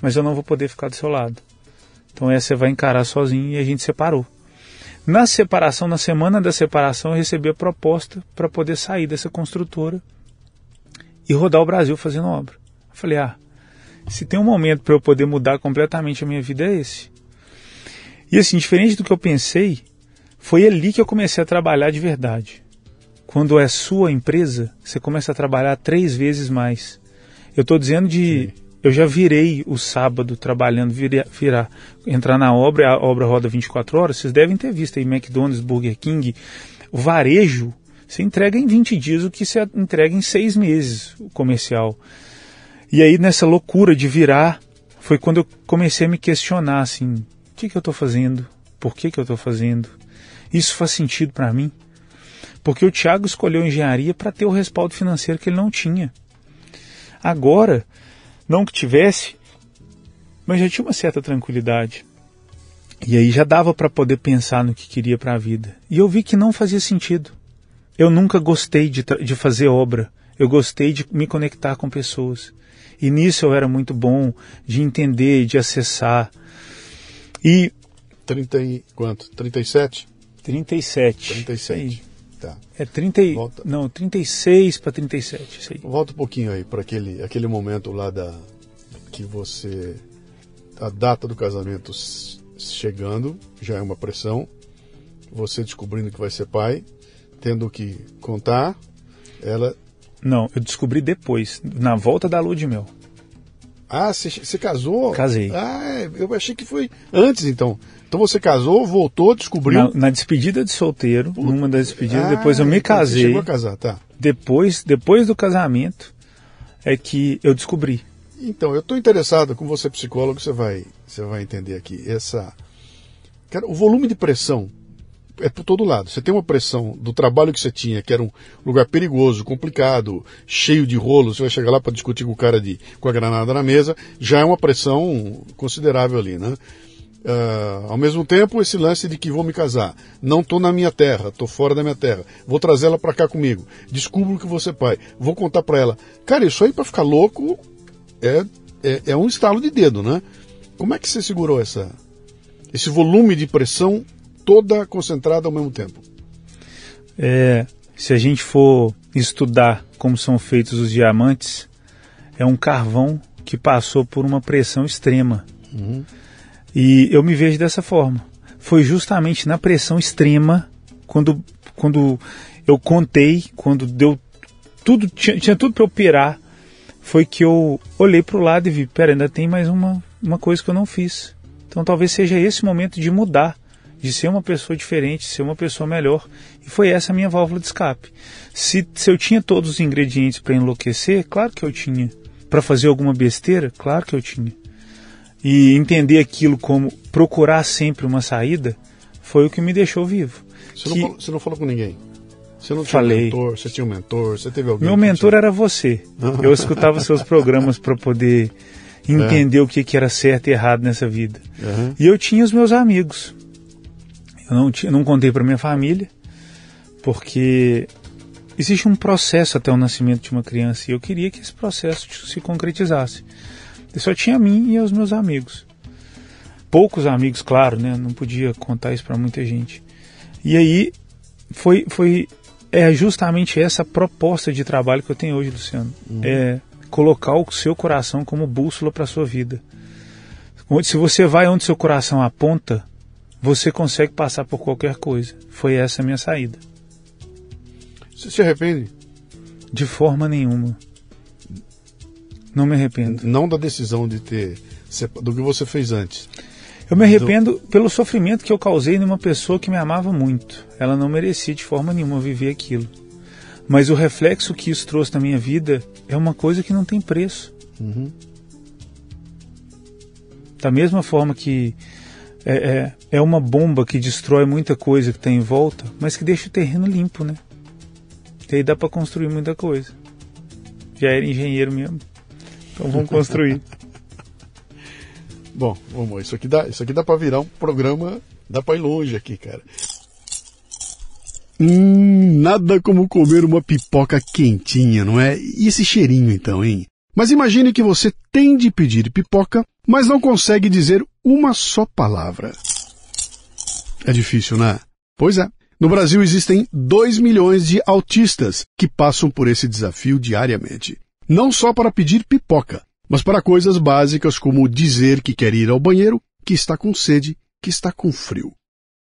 mas eu não vou poder ficar do seu lado. Então essa você vai encarar sozinho e a gente separou. Na separação, na semana da separação, eu recebi a proposta para poder sair dessa construtora e rodar o Brasil fazendo obra. Eu falei, ah, se tem um momento para eu poder mudar completamente a minha vida é esse. E assim, diferente do que eu pensei, foi ali que eu comecei a trabalhar de verdade. Quando é sua empresa, você começa a trabalhar três vezes mais. Eu estou dizendo de. Eu já virei o sábado trabalhando, virar, virar, entrar na obra, a obra roda 24 horas. Vocês devem ter visto aí McDonald's, Burger King. O varejo, você entrega em 20 dias o que você entrega em seis meses, o comercial. E aí, nessa loucura de virar, foi quando eu comecei a me questionar assim: o que, que eu estou fazendo? Por que, que eu estou fazendo? Isso faz sentido para mim? Porque o Thiago escolheu engenharia para ter o respaldo financeiro que ele não tinha. Agora, não que tivesse, mas já tinha uma certa tranquilidade. E aí já dava para poder pensar no que queria para a vida. E eu vi que não fazia sentido. Eu nunca gostei de, de fazer obra. Eu gostei de me conectar com pessoas. E nisso eu era muito bom de entender, de acessar. E 30 e quanto? 37? 37. 37. Isso aí. Tá. É 30 e- Volta. não, 36 para 37, isso aí. Volta um pouquinho aí para aquele, aquele momento lá da que você a data do casamento chegando, já é uma pressão. Você descobrindo que vai ser pai, tendo que contar, ela Não, eu descobri depois, na volta da lua de mel. Ah, você, casou? Casei. Ah, eu achei que foi antes então. Então você casou, voltou, descobriu. Na, na despedida de solteiro, numa das despedidas, Ah, depois eu me então você casei. Chegou a casar, tá. Depois, depois do casamento, é que eu descobri. Então, eu estou interessado, com você psicólogo, você vai, você vai entender aqui essa Cara, o volume de pressão é por todo lado. Você tem uma pressão do trabalho que você tinha, que era um lugar perigoso, complicado, cheio de rolos, você vai chegar lá para discutir com o cara de, com a granada na mesa, já é uma pressão considerável ali, né? Uh, ao mesmo tempo, esse lance de que vou me casar, não estou na minha terra, estou fora da minha terra, vou trazer ela para cá comigo, descubro que você é pai, vou contar para ela. Cara, isso aí para ficar louco é, é, é, um estalo de dedo, né? Como é que você segurou essa, esse volume de pressão toda concentrada ao mesmo tempo? É, se a gente for estudar como são feitos os diamantes, é um carvão que passou por uma pressão extrema. Uhum. E eu me vejo dessa forma. Foi justamente na pressão extrema, quando, quando eu contei, quando deu tudo, tinha, tinha tudo para eu operar, foi que eu olhei para o lado e vi, pera, ainda tem mais uma, uma coisa que eu não fiz. Então talvez seja esse momento de mudar, de ser uma pessoa diferente, ser uma pessoa melhor. E foi essa a minha válvula de escape. Se, se eu tinha todos os ingredientes para enlouquecer, claro que eu tinha. Para fazer alguma besteira, claro que eu tinha e entender aquilo como procurar sempre uma saída foi o que me deixou vivo. Você, que... não, falou, você não falou com ninguém? Você não tinha Falei. um mentor? Você tinha um mentor? Você teve alguém? Meu mentor tinha... era você. Eu escutava seus programas para poder *laughs* entender é. o que, que era certo e errado nessa vida. Uhum. E eu tinha os meus amigos. Eu não, não contei para minha família, porque existe um processo até o nascimento de uma criança e eu queria que esse processo se concretizasse. Eu só tinha a mim e os meus amigos. Poucos amigos, claro, né? Não podia contar isso para muita gente. E aí foi, foi é justamente essa proposta de trabalho que eu tenho hoje, Luciano. Uhum. É colocar o seu coração como bússola para sua vida. Se você vai onde seu coração aponta, você consegue passar por qualquer coisa. Foi essa a minha saída. Você se arrepende? De forma nenhuma. Não me arrependo. Não da decisão de ter. do que você fez antes. Eu me arrependo do... pelo sofrimento que eu causei numa pessoa que me amava muito. Ela não merecia de forma nenhuma viver aquilo. Mas o reflexo que isso trouxe na minha vida é uma coisa que não tem preço. Uhum. Da mesma forma que é, é, é, uma bomba que destrói muita coisa que tem em volta, mas que deixa o terreno limpo, né? E aí dá para construir muita coisa. Já era engenheiro mesmo. Então vamos construir. *laughs* Bom, vamos, isso aqui dá, isso aqui dá para virar um programa, dá para ir longe aqui, cara. Hum, nada como comer uma pipoca quentinha, não é? E esse cheirinho então, hein? Mas imagine que você tem de pedir pipoca, mas não consegue dizer uma só palavra. É difícil, né? Pois é. No Brasil existem 2 milhões de autistas que passam por esse desafio diariamente não só para pedir pipoca, mas para coisas básicas como dizer que quer ir ao banheiro, que está com sede, que está com frio.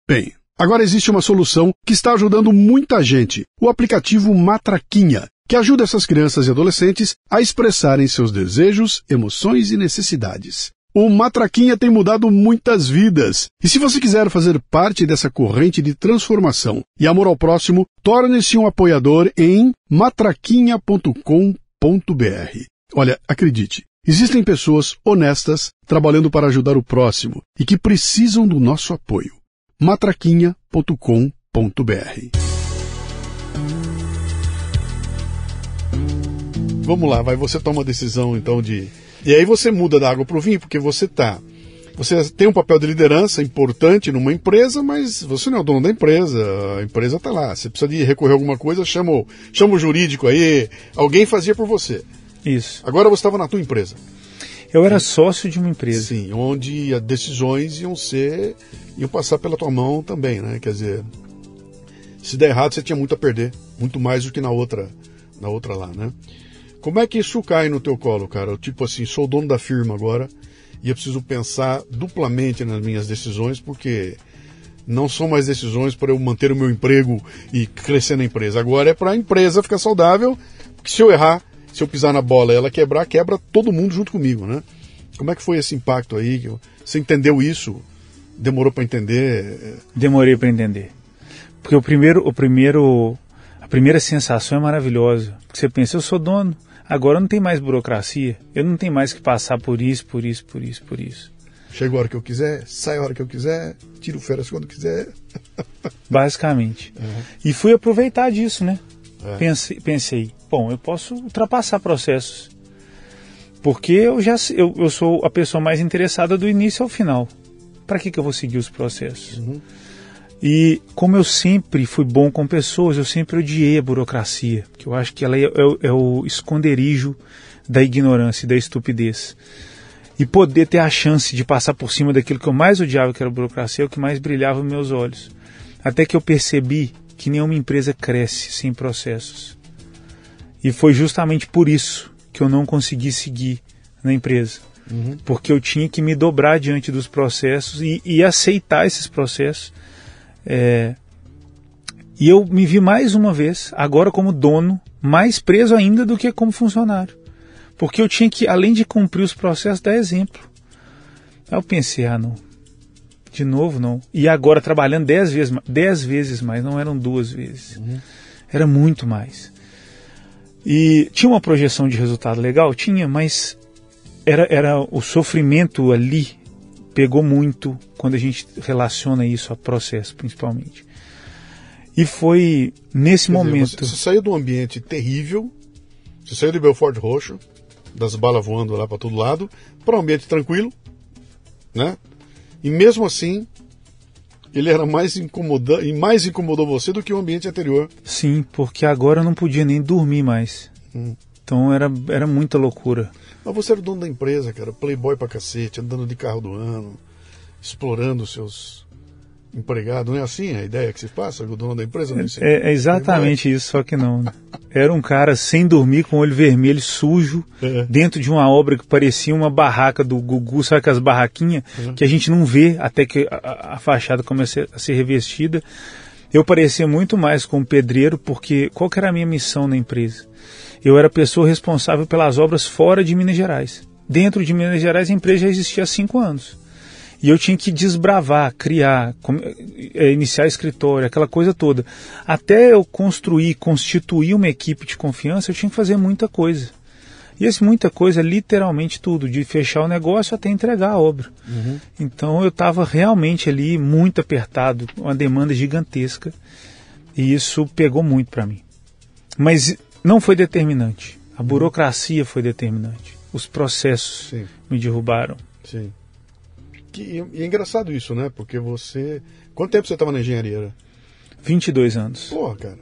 Bem, agora existe uma solução que está ajudando muita gente, o aplicativo Matraquinha, que ajuda essas crianças e adolescentes a expressarem seus desejos, emoções e necessidades. O Matraquinha tem mudado muitas vidas. E se você quiser fazer parte dessa corrente de transformação e amor ao próximo, torne-se um apoiador em matraquinha.com Olha, acredite, existem pessoas honestas trabalhando para ajudar o próximo e que precisam do nosso apoio. matraquinha.com.br Vamos lá, vai você toma a decisão então de. E aí você muda da água para o vinho, porque você tá. Você tem um papel de liderança importante numa empresa, mas você não é o dono da empresa. A empresa está lá. Você precisa de recorrer a alguma coisa, chama o, chama o jurídico aí. Alguém fazia por você. Isso. Agora você estava na tua empresa. Eu era sócio de uma empresa. Sim, onde as decisões iam ser. iam passar pela tua mão também, né? Quer dizer, se der errado, você tinha muito a perder. Muito mais do que na outra, na outra lá, né? Como é que isso cai no teu colo, cara? Tipo assim, sou dono da firma agora e eu preciso pensar duplamente nas minhas decisões, porque não são mais decisões para eu manter o meu emprego e crescer na empresa. Agora é para a empresa ficar saudável, porque se eu errar, se eu pisar na bola e ela quebrar, quebra todo mundo junto comigo, né? Como é que foi esse impacto aí? Você entendeu isso? Demorou para entender? Demorei para entender. Porque o primeiro, o primeiro, a primeira sensação é maravilhosa. Você pensa, eu sou dono, Agora não tem mais burocracia. Eu não tenho mais que passar por isso, por isso, por isso, por isso. Chego a hora que eu quiser, saio a hora que eu quiser, tiro férias quando quiser. *laughs* Basicamente. Uhum. E fui aproveitar disso, né? É. Pensei, pensei, bom, eu posso ultrapassar processos. Porque eu já eu, eu sou a pessoa mais interessada do início ao final. Para que, que eu vou seguir os processos? Uhum. E como eu sempre fui bom com pessoas, eu sempre odiei a burocracia, que eu acho que ela é, é, é o esconderijo da ignorância e da estupidez. E poder ter a chance de passar por cima daquilo que eu mais odiava, que era a burocracia, é o que mais brilhava nos meus olhos. Até que eu percebi que nenhuma empresa cresce sem processos. E foi justamente por isso que eu não consegui seguir na empresa. Uhum. Porque eu tinha que me dobrar diante dos processos e, e aceitar esses processos. É, e eu me vi mais uma vez, agora como dono, mais preso ainda do que como funcionário. Porque eu tinha que, além de cumprir os processos, dar exemplo. Aí eu pensei, ah, não. De novo, não. E agora trabalhando dez vezes, dez vezes mais, não eram duas vezes. Uhum. Era muito mais. E tinha uma projeção de resultado legal? Tinha, mas era, era o sofrimento ali pegou muito quando a gente relaciona isso a processo, principalmente. E foi nesse Quer momento. Dizer, você, saiu de um ambiente terrível, você saiu de Belfort Roxo, das balas voando lá para todo lado, para um ambiente tranquilo, né? E mesmo assim, ele era mais incomodante e mais incomodou você do que o ambiente anterior. Sim, porque agora eu não podia nem dormir mais. Hum. Então era, era muita loucura. Mas você era o dono da empresa, cara, playboy pra cacete, andando de carro do ano, explorando os seus empregados. Não é assim a ideia que se passa? O dono da empresa não é, é exatamente isso, só que não. Era um cara sem dormir, com o olho vermelho, sujo, É. dentro de uma obra que parecia uma barraca do Gugu, sabe aquelas barraquinhas Uhum. que a gente não vê até que a- a, fachada comece a ser revestida. Eu parecia muito mais com um pedreiro, porque qual que era a minha missão na empresa? Eu era pessoa responsável pelas obras fora de Minas Gerais. Dentro de Minas Gerais a empresa já existia há cinco anos. E eu tinha que desbravar, criar, eh, iniciar escritório, aquela coisa toda. Até eu construir, constituir uma equipe de confiança, eu tinha que fazer muita coisa. E esse muita coisa é literalmente tudo, de fechar o negócio até entregar a obra. Uhum. Então eu estava realmente ali muito apertado, uma demanda gigantesca. E isso pegou muito para mim. Mas não foi determinante. A burocracia foi determinante. Os processos Sim, me derrubaram. sim. Que, e é engraçado isso, né? Porque você. Quanto tempo você estava na engenharia? né? 22 anos. Porra, cara.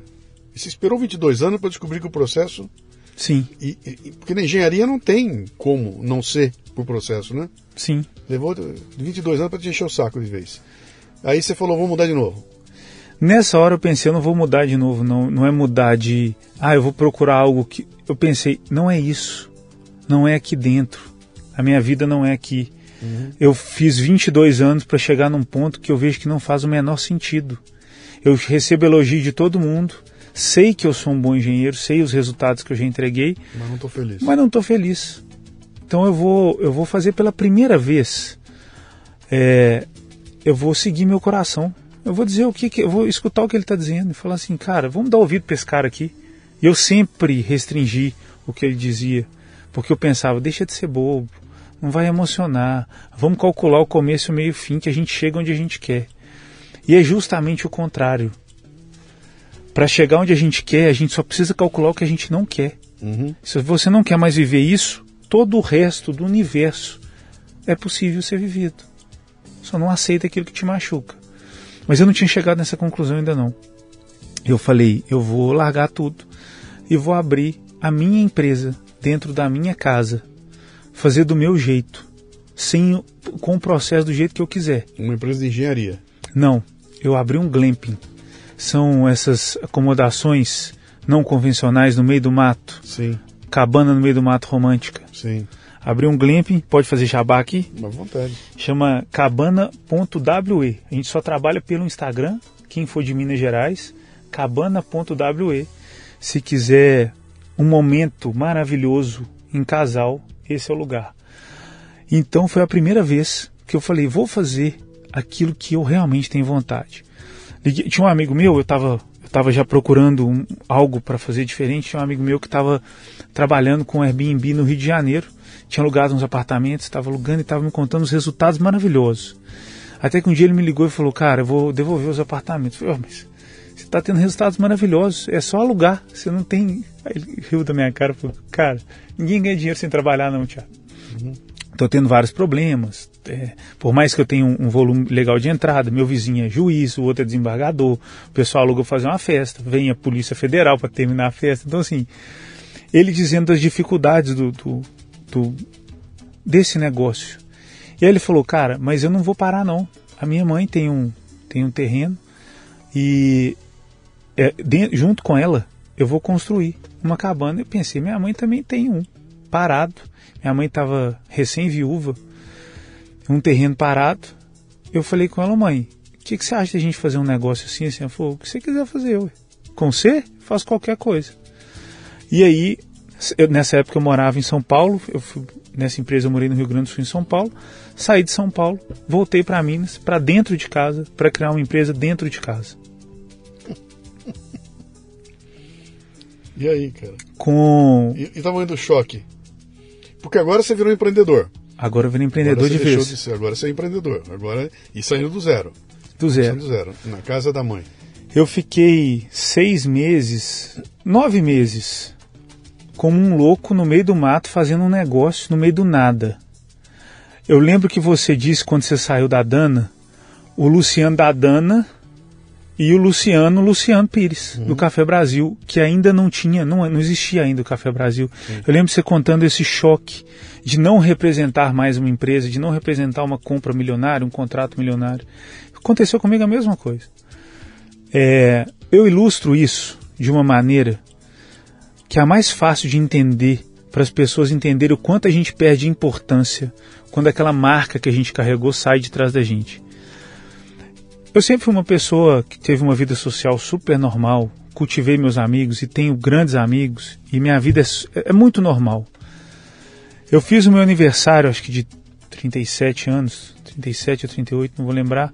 E você esperou 22 anos para descobrir que o processo. Sim, E, e- porque na engenharia não tem como não ser por processo, né? sim. Levou 22 anos para te encher o saco de vez. Aí você falou, vou mudar de novo. Nessa hora eu pensei, eu não vou mudar de novo, não, não é mudar de, ah, eu vou procurar algo que. Eu pensei, não é isso. Não é aqui dentro. A minha vida não é aqui. Eu fiz 22 anos para chegar num ponto que eu vejo que não faz o menor sentido. Eu recebo elogio de todo mundo, sei que eu sou um bom engenheiro, sei os resultados que eu já entreguei, Mas não tô feliz. mas não estou feliz. Então eu vou, eu vou fazer pela primeira vez. é, eu vou seguir meu coração. Eu vou dizer o que, que eu vou escutar o que ele está dizendo e falar assim, cara, vamos dar ouvido para esse cara aqui. E eu sempre restringi o que ele dizia, porque eu pensava, deixa de ser bobo, não vai emocionar, vamos calcular o começo, o meio e o fim, que a gente chega onde a gente quer. E é justamente o contrário. Para chegar onde a gente quer, a gente só precisa calcular o que a gente não quer. Uhum. Se você não quer mais viver isso, todo o resto do universo é possível ser vivido. Só não aceita aquilo que te machuca. Mas eu não tinha chegado nessa conclusão ainda não. Eu falei, eu vou largar tudo e vou abrir a minha empresa dentro da minha casa, fazer do meu jeito, sem com o processo do jeito que eu quiser. Uma empresa de engenharia. Não, eu abri um glamping. São essas acomodações não convencionais no meio do mato, Sim, cabana no meio do mato romântica. sim. Abri um glamping, pode fazer jabá aqui, À vontade. chama cabana.we. A gente só trabalha pelo Instagram, quem for de Minas Gerais, cabana.we. Se quiser um momento maravilhoso em casal, esse é o lugar. Então foi a primeira vez que eu falei, vou fazer aquilo que eu realmente tenho vontade. Liguei- tinha um amigo meu, eu estava eu tava já procurando um- algo para fazer diferente, tinha um amigo meu que estava trabalhando com Airbnb no Rio de Janeiro, tinha alugado uns apartamentos, estava alugando e estava me contando os resultados maravilhosos. Até que um dia ele me ligou e falou, cara, eu vou devolver os apartamentos. Eu falei, oh, mas você está tendo resultados maravilhosos, é só alugar, você não tem... Aí ele *laughs* riu da minha cara e falou, cara, ninguém ganha dinheiro sem trabalhar não, Tiago. Estou tendo vários problemas, é, por mais que eu tenha um, um, volume legal de entrada, meu vizinho é juiz, o outro é desembargador, o pessoal aluga fazer uma festa, vem a Polícia Federal para terminar a festa. Então, assim, ele dizendo das dificuldades do, do, desse negócio. E aí ele falou, cara, mas eu não vou parar não. A minha mãe tem um, tem um terreno e é, de, junto com ela eu vou construir uma cabana. Eu pensei, minha mãe também tem um parado. Minha mãe estava recém-viúva, um terreno parado. Eu falei com ela, mãe, o que, que, você acha de a gente fazer um negócio assim? assim? Ela falou, o que você quiser fazer. Com você, faço qualquer coisa. E aí, eu, nessa época eu morava em São Paulo, eu fui, nessa empresa eu morei no Rio Grande do Sul, em São Paulo. Saí de São Paulo, voltei para Minas, para dentro de casa, para criar uma empresa dentro de casa. *laughs* E aí, cara? Com. E, e tamanho do choque? Porque agora você virou empreendedor. Agora eu virei empreendedor agora de vez. De ser, agora você é empreendedor. Agora e saindo do zero. Do zero. Saindo do zero. Na casa da mãe. Eu fiquei seis meses, nove meses, como um louco no meio do mato fazendo um negócio no meio do nada. Eu lembro que você disse quando você saiu da Dana, o Luciano da Dana e o Luciano, Luciano Pires, uhum. do Café Brasil, que ainda não tinha, não, não existia ainda o Café Brasil. Sim. Eu lembro você contando esse choque de não representar mais uma empresa, de não representar uma compra milionária, um contrato milionário. Aconteceu comigo a mesma coisa. É, eu ilustro isso de uma maneira que é a mais fácil de entender, para as pessoas entenderem o quanto a gente perde importância quando aquela marca que a gente carregou sai de trás da gente. Eu sempre fui uma pessoa que teve uma vida social super normal, cultivei meus amigos e tenho grandes amigos e minha vida é, é, muito normal. Eu fiz o meu aniversário, acho que de 37 anos, 37 ou 38, não vou lembrar,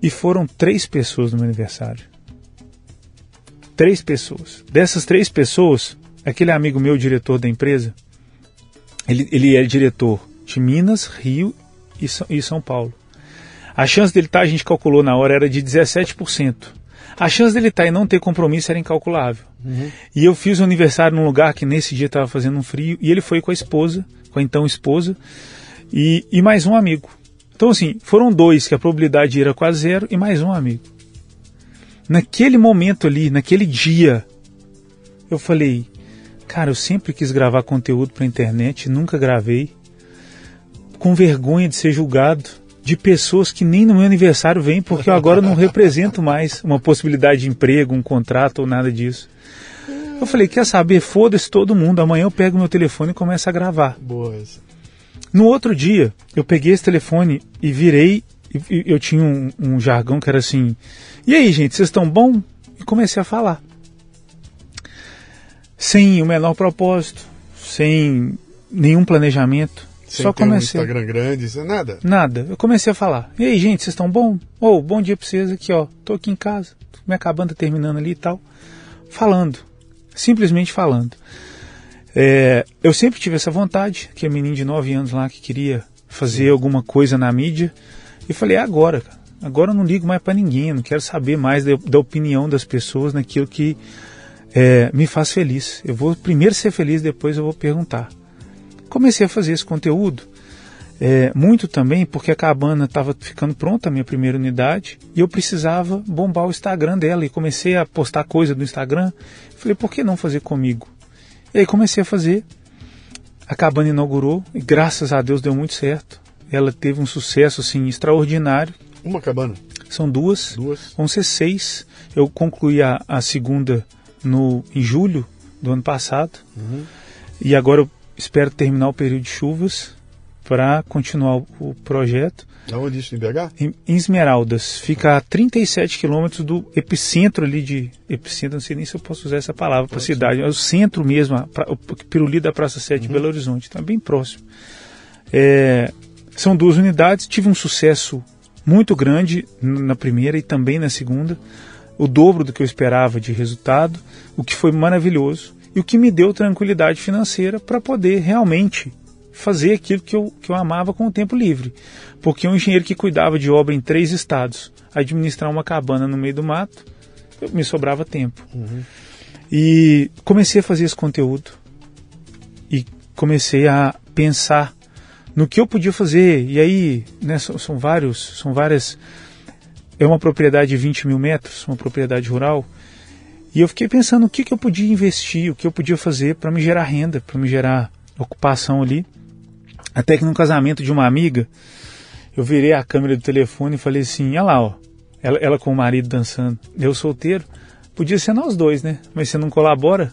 e foram três pessoas no meu aniversário. Três pessoas. Dessas três pessoas, aquele amigo meu, diretor da empresa, ele, ele é diretor de Minas, Rio e São Paulo. A chance dele estar, tá, a gente calculou na hora, era de 17%. A chance dele estar tá e não ter compromisso era incalculável. Uhum. E eu fiz o um aniversário num lugar que nesse dia estava fazendo um frio, e ele foi com a esposa, com a então esposa, e, e mais um amigo. Então, assim, foram dois, que a probabilidade era quase zero, e mais um amigo. Naquele momento ali, naquele dia, eu falei, cara, eu sempre quis gravar conteúdo para internet, nunca gravei, com vergonha de ser julgado de pessoas que nem no meu aniversário vêm, porque eu agora não represento mais uma possibilidade de emprego, um contrato ou nada disso. Eu falei, quer saber? Foda-se todo mundo. Amanhã eu pego meu telefone e começo a gravar. Boa essa. No outro dia, eu peguei esse telefone e virei. E, eu tinha um, um jargão que era assim: E aí, gente, vocês estão bom? E comecei a falar. Sem o menor propósito, sem nenhum planejamento. Sem Só comecei. Um Instagram grande, nada? Nada. Eu comecei a falar. E aí, gente, vocês estão bom? Ou oh, bom dia pra vocês aqui, ó. Tô aqui em casa. Me acabando, terminando ali e tal. Falando. Simplesmente falando. É, eu sempre tive essa vontade, que é menino de 9 anos lá que queria fazer alguma coisa na mídia. E falei, é agora, cara. Agora eu não ligo mais para ninguém, não quero saber mais da, da, opinião das pessoas naquilo que é, me faz feliz. Eu vou primeiro ser feliz, depois eu vou perguntar. Comecei a fazer esse conteúdo, é, muito também porque a cabana estava ficando pronta, a minha primeira unidade, e eu precisava bombar o Instagram dela. E comecei a postar coisa do Instagram. Falei, por que não fazer comigo? E aí comecei a fazer. A cabana inaugurou e graças a Deus deu muito certo. Ela teve um sucesso assim extraordinário. Uma cabana? São duas. Duas. Vão ser seis. Eu concluí a, a segunda no, em julho do ano passado. Uhum. E agora eu espero terminar o período de chuvas para continuar o projeto. Aonde isso, em BH? Em, em Esmeraldas. Fica a 37 quilômetros do epicentro ali de... Epicentro, não sei nem se eu posso usar essa palavra para a cidade. É o centro mesmo, a, o Piruli da Praça 7 uhum. de Belo Horizonte. Está bem próximo. É, são duas unidades. Tive um sucesso muito grande na primeira e também na segunda. O dobro do que eu esperava de resultado, o que foi maravilhoso e o que me deu tranquilidade financeira para poder realmente fazer aquilo que eu, que eu amava com o tempo livre. Porque um engenheiro que cuidava de obra em três estados, administrar uma cabana no meio do mato, eu, me sobrava tempo. Uhum. E comecei a fazer esse conteúdo. E comecei a pensar no que eu podia fazer. E aí, né, são, são vários, são várias. É uma propriedade de 20 mil metros, uma propriedade rural. E eu fiquei pensando o que, que eu podia investir, o que eu podia fazer para me gerar renda, para me gerar ocupação ali. Até que no casamento de uma amiga, eu virei a câmera do telefone e falei assim: olha lá, ó, ela, ela com o marido dançando, eu solteiro. Podia ser nós dois, né? Mas você não colabora.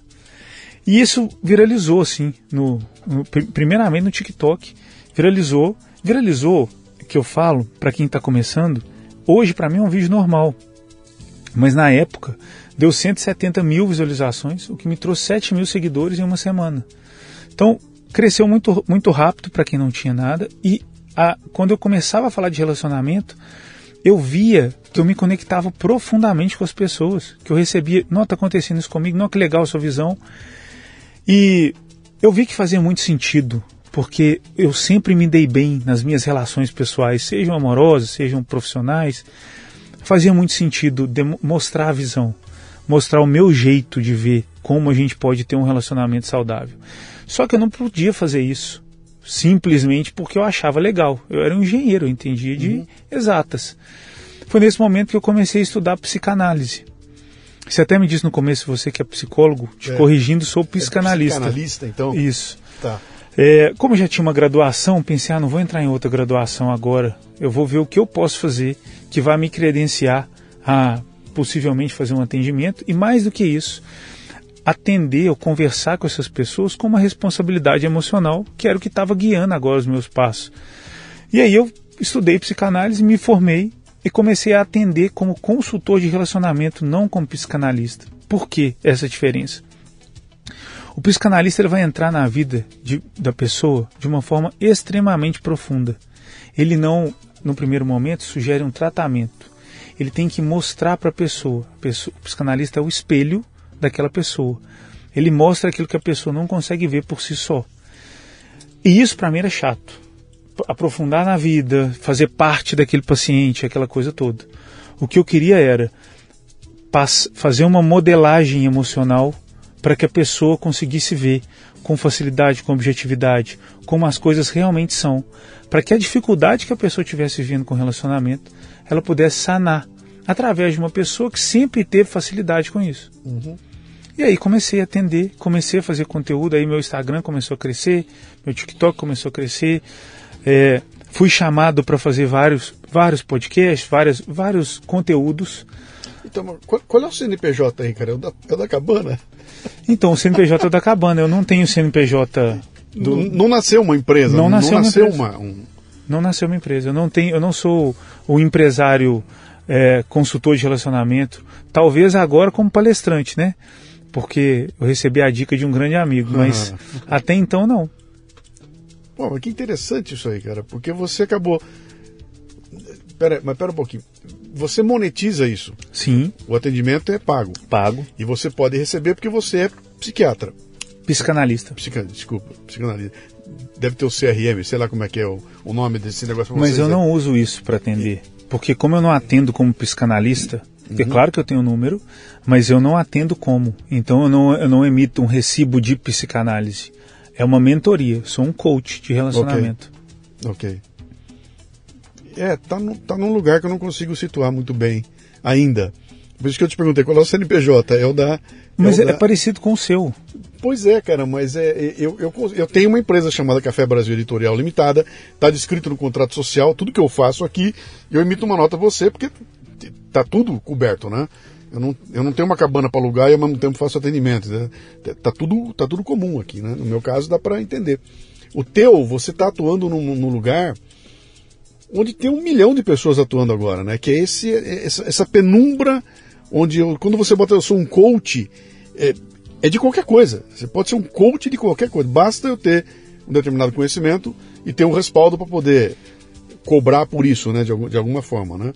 E isso viralizou, assim, no, no primeiramente no TikTok. Viralizou. Viralizou, que eu falo, para quem está começando, hoje para mim é um vídeo normal. Mas na época deu 170 mil visualizações, o que me trouxe 7 mil seguidores em uma semana. Então cresceu muito, muito rápido para quem não tinha nada. E a, quando eu começava a falar de relacionamento, eu via que eu me conectava profundamente com as pessoas, que eu recebia, não está acontecendo isso comigo, não que legal a sua visão. E eu vi que fazia muito sentido, porque eu sempre me dei bem nas minhas relações pessoais, sejam amorosas, sejam profissionais. Fazia muito sentido mostrar a visão, mostrar o meu jeito de ver como a gente pode ter um relacionamento saudável. Só que eu não podia fazer isso simplesmente porque eu achava legal. Eu era um engenheiro, eu entendia de uhum. exatas. Foi nesse momento que eu comecei a estudar psicanálise. Você até me disse no começo, você que é psicólogo, te é. corrigindo, sou psicanalista. É psicanalista, então? Isso. Tá. É, como já tinha uma graduação, pensei, ah, não vou entrar em outra graduação agora. Eu vou ver o que eu posso fazer que vai me credenciar a possivelmente fazer um atendimento e mais do que isso, atender ou conversar com essas pessoas com uma responsabilidade emocional, que era o que estava guiando agora os meus passos. E aí eu estudei psicanálise, me formei e comecei a atender como consultor de relacionamento, não como psicanalista. Por que essa diferença? O psicanalista ele vai entrar na vida de, da pessoa de uma forma extremamente profunda. Ele não, no primeiro momento, sugere um tratamento. Ele tem que mostrar para a pessoa. O psicanalista é o espelho daquela pessoa. Ele mostra aquilo que a pessoa não consegue ver por si só. E isso para mim era chato aprofundar na vida, fazer parte daquele paciente, aquela coisa toda. O que eu queria era fazer uma modelagem emocional para que a pessoa conseguisse ver com facilidade, com objetividade, como as coisas realmente são, para que a dificuldade que a pessoa tivesse vivendo com o relacionamento, ela pudesse sanar através de uma pessoa que sempre teve facilidade com isso. Uhum. E aí comecei a atender, comecei a fazer conteúdo, aí meu Instagram começou a crescer, meu TikTok começou a crescer, é, fui chamado para fazer vários, vários podcasts, vários, vários conteúdos. Então, qual, qual, é o CNPJ aí, cara? É o da, é o da Cabana? Então, o CNPJ da Cabana. Eu não tenho CNPJ. Do... Não, não nasceu uma empresa. Não nasceu, não nasceu uma, uma um... Não nasceu uma empresa. Eu não tenho, eu não sou o empresário é, consultor de relacionamento. Talvez agora como palestrante, né? Porque eu recebi a dica de um grande amigo, mas até então não. Pô, mas que interessante isso aí, cara, porque você acabou. Pera, mas pera um pouquinho. Você monetiza isso? Sim. O atendimento é pago. Pago. E você pode receber porque você é psiquiatra. Psicanalista. Psica, desculpa, psicanalista. Deve ter o CRM, sei lá como é que é o, o nome desse negócio. Mas eu não uso isso para atender. Porque como eu não atendo como psicanalista, é uhum. é claro que eu tenho um número, mas eu não atendo como. Então eu não, eu não emito um recibo de psicanálise. É uma mentoria, sou um coach de relacionamento. Ok. okay. É, tá, no, tá num lugar que eu não consigo situar muito bem ainda. Por isso que eu te perguntei qual é o CNPJ. É o da. É mas o é, da... é, parecido com o seu. Pois é, cara, mas é, é, eu, eu, eu tenho uma empresa chamada Café Brasil Editorial Limitada, está descrito no contrato social, tudo que eu faço aqui, eu emito uma nota a você, porque tá tudo coberto, né? Eu não, eu não tenho uma cabana para alugar e ao mesmo tempo faço atendimento. Né? Tá, tudo, tá tudo comum aqui, né? No meu caso dá para entender. O teu, você está atuando num, num, lugar onde tem um milhão de pessoas atuando agora, né? Que é esse, essa, essa penumbra onde eu, quando você bota eu sou um coach, é, é de qualquer coisa. Você pode ser um coach de qualquer coisa. Basta eu ter um determinado conhecimento e ter um respaldo para poder cobrar por isso, né? De, algum, de alguma forma, né?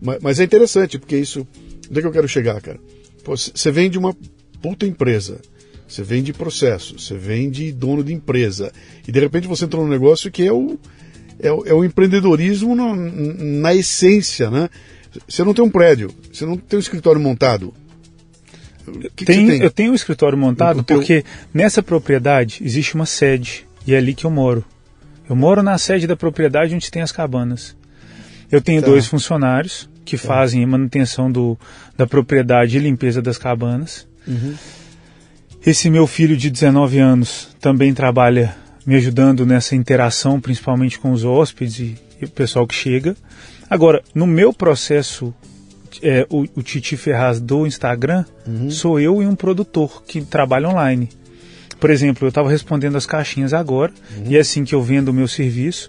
Mas, mas é interessante porque isso Onde é que eu quero chegar, cara? Você vem de uma puta empresa. você vende processo, você vende dono de empresa. E de repente você entrou num negócio que é o, é o, é o empreendedorismo no, na essência, né? Você não tem um prédio, você não tem um escritório montado. Que tem, que tem? Eu tenho um escritório montado teu... porque nessa propriedade existe uma sede e é ali que eu moro. Eu moro na sede da propriedade onde tem as cabanas. Eu tenho tá. dois funcionários que tá. fazem manutenção do, da propriedade e limpeza das cabanas. Uhum. Esse meu filho de 19 anos também trabalha me ajudando nessa interação, principalmente com os hóspedes e, e o pessoal que chega. Agora, no meu processo, é, o, o, Titi Ferraz do Instagram, uhum. sou eu e um produtor que trabalha online. Por exemplo, eu estava respondendo as caixinhas agora, uhum. e é assim que eu vendo o meu serviço,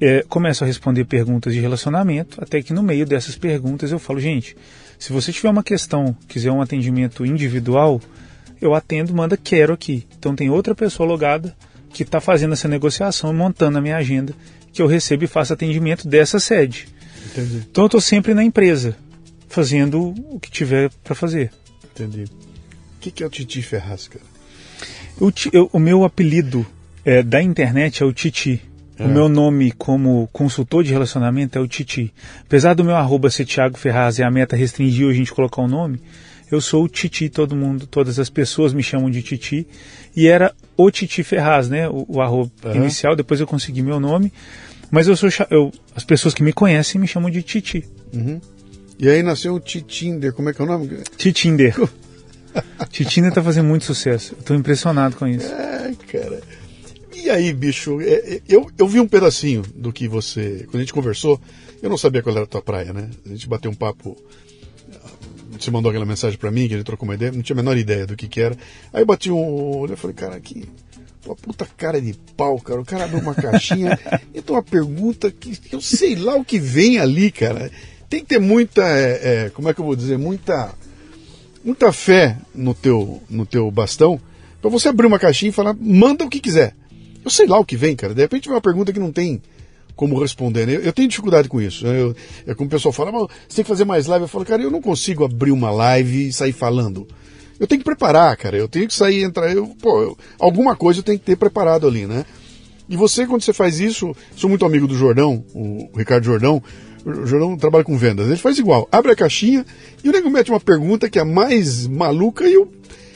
é, começo a responder perguntas de relacionamento, até que no meio dessas perguntas eu falo, gente, se você tiver uma questão, quiser um atendimento individual, eu atendo, manda quero aqui. Então tem outra pessoa logada que está fazendo essa negociação, montando a minha agenda, que eu recebo e faço atendimento dessa sede. Entendi. Então eu estou sempre na empresa, fazendo o que tiver para fazer. Entendi. O que, que, é o Titi Ferraz, cara? O, eu, o meu apelido é, da internet é o Titi. É. O meu nome como consultor de relacionamento é o Titi. Apesar do meu arroba ser Thiago Ferraz e a meta restringiu a gente colocar o um nome, eu sou o Titi, todo mundo, todas as pessoas me chamam de Titi. E era o Titi Ferraz, né? O, o arroba uhum. inicial, depois eu consegui meu nome. Mas eu sou eu, as pessoas que me conhecem me chamam de Titi. Uhum. E aí nasceu o Titinder, como é que é o nome? Titinder. *laughs* Titinder tá fazendo muito sucesso. Eu tô impressionado com isso. É, cara. E aí, bicho, é, é, eu, eu vi um pedacinho do que você. Quando a gente conversou, eu não sabia qual era a tua praia, né? A gente bateu um papo você mandou aquela mensagem para mim, que ele trocou uma ideia, não tinha a menor ideia do que que era. Aí eu bati um olho e falei, cara, que uma puta cara de pau, cara. O cara abriu uma caixinha *laughs* e tem uma pergunta que eu sei lá o que vem ali, cara. Tem que ter muita, é, é, como é que eu vou dizer, muita, muita fé no teu, no teu bastão para você abrir uma caixinha e falar, manda o que quiser. Eu sei lá o que vem, cara. De repente vem uma pergunta que não tem como responder. Né? Eu, eu tenho dificuldade com isso. Né? Eu, é como o pessoal fala, você tem que fazer mais live. Eu falo, cara, eu não consigo abrir uma live e sair falando. Eu tenho que preparar, cara. Eu tenho que sair, entrar. Eu, pô, eu, alguma coisa eu tenho que ter preparado ali, né? E você, quando você faz isso, sou muito amigo do Jordão, o Ricardo Jordão. O Jordão trabalha com vendas. Ele faz igual. Abre a caixinha e o nego mete uma pergunta que é mais maluca e o,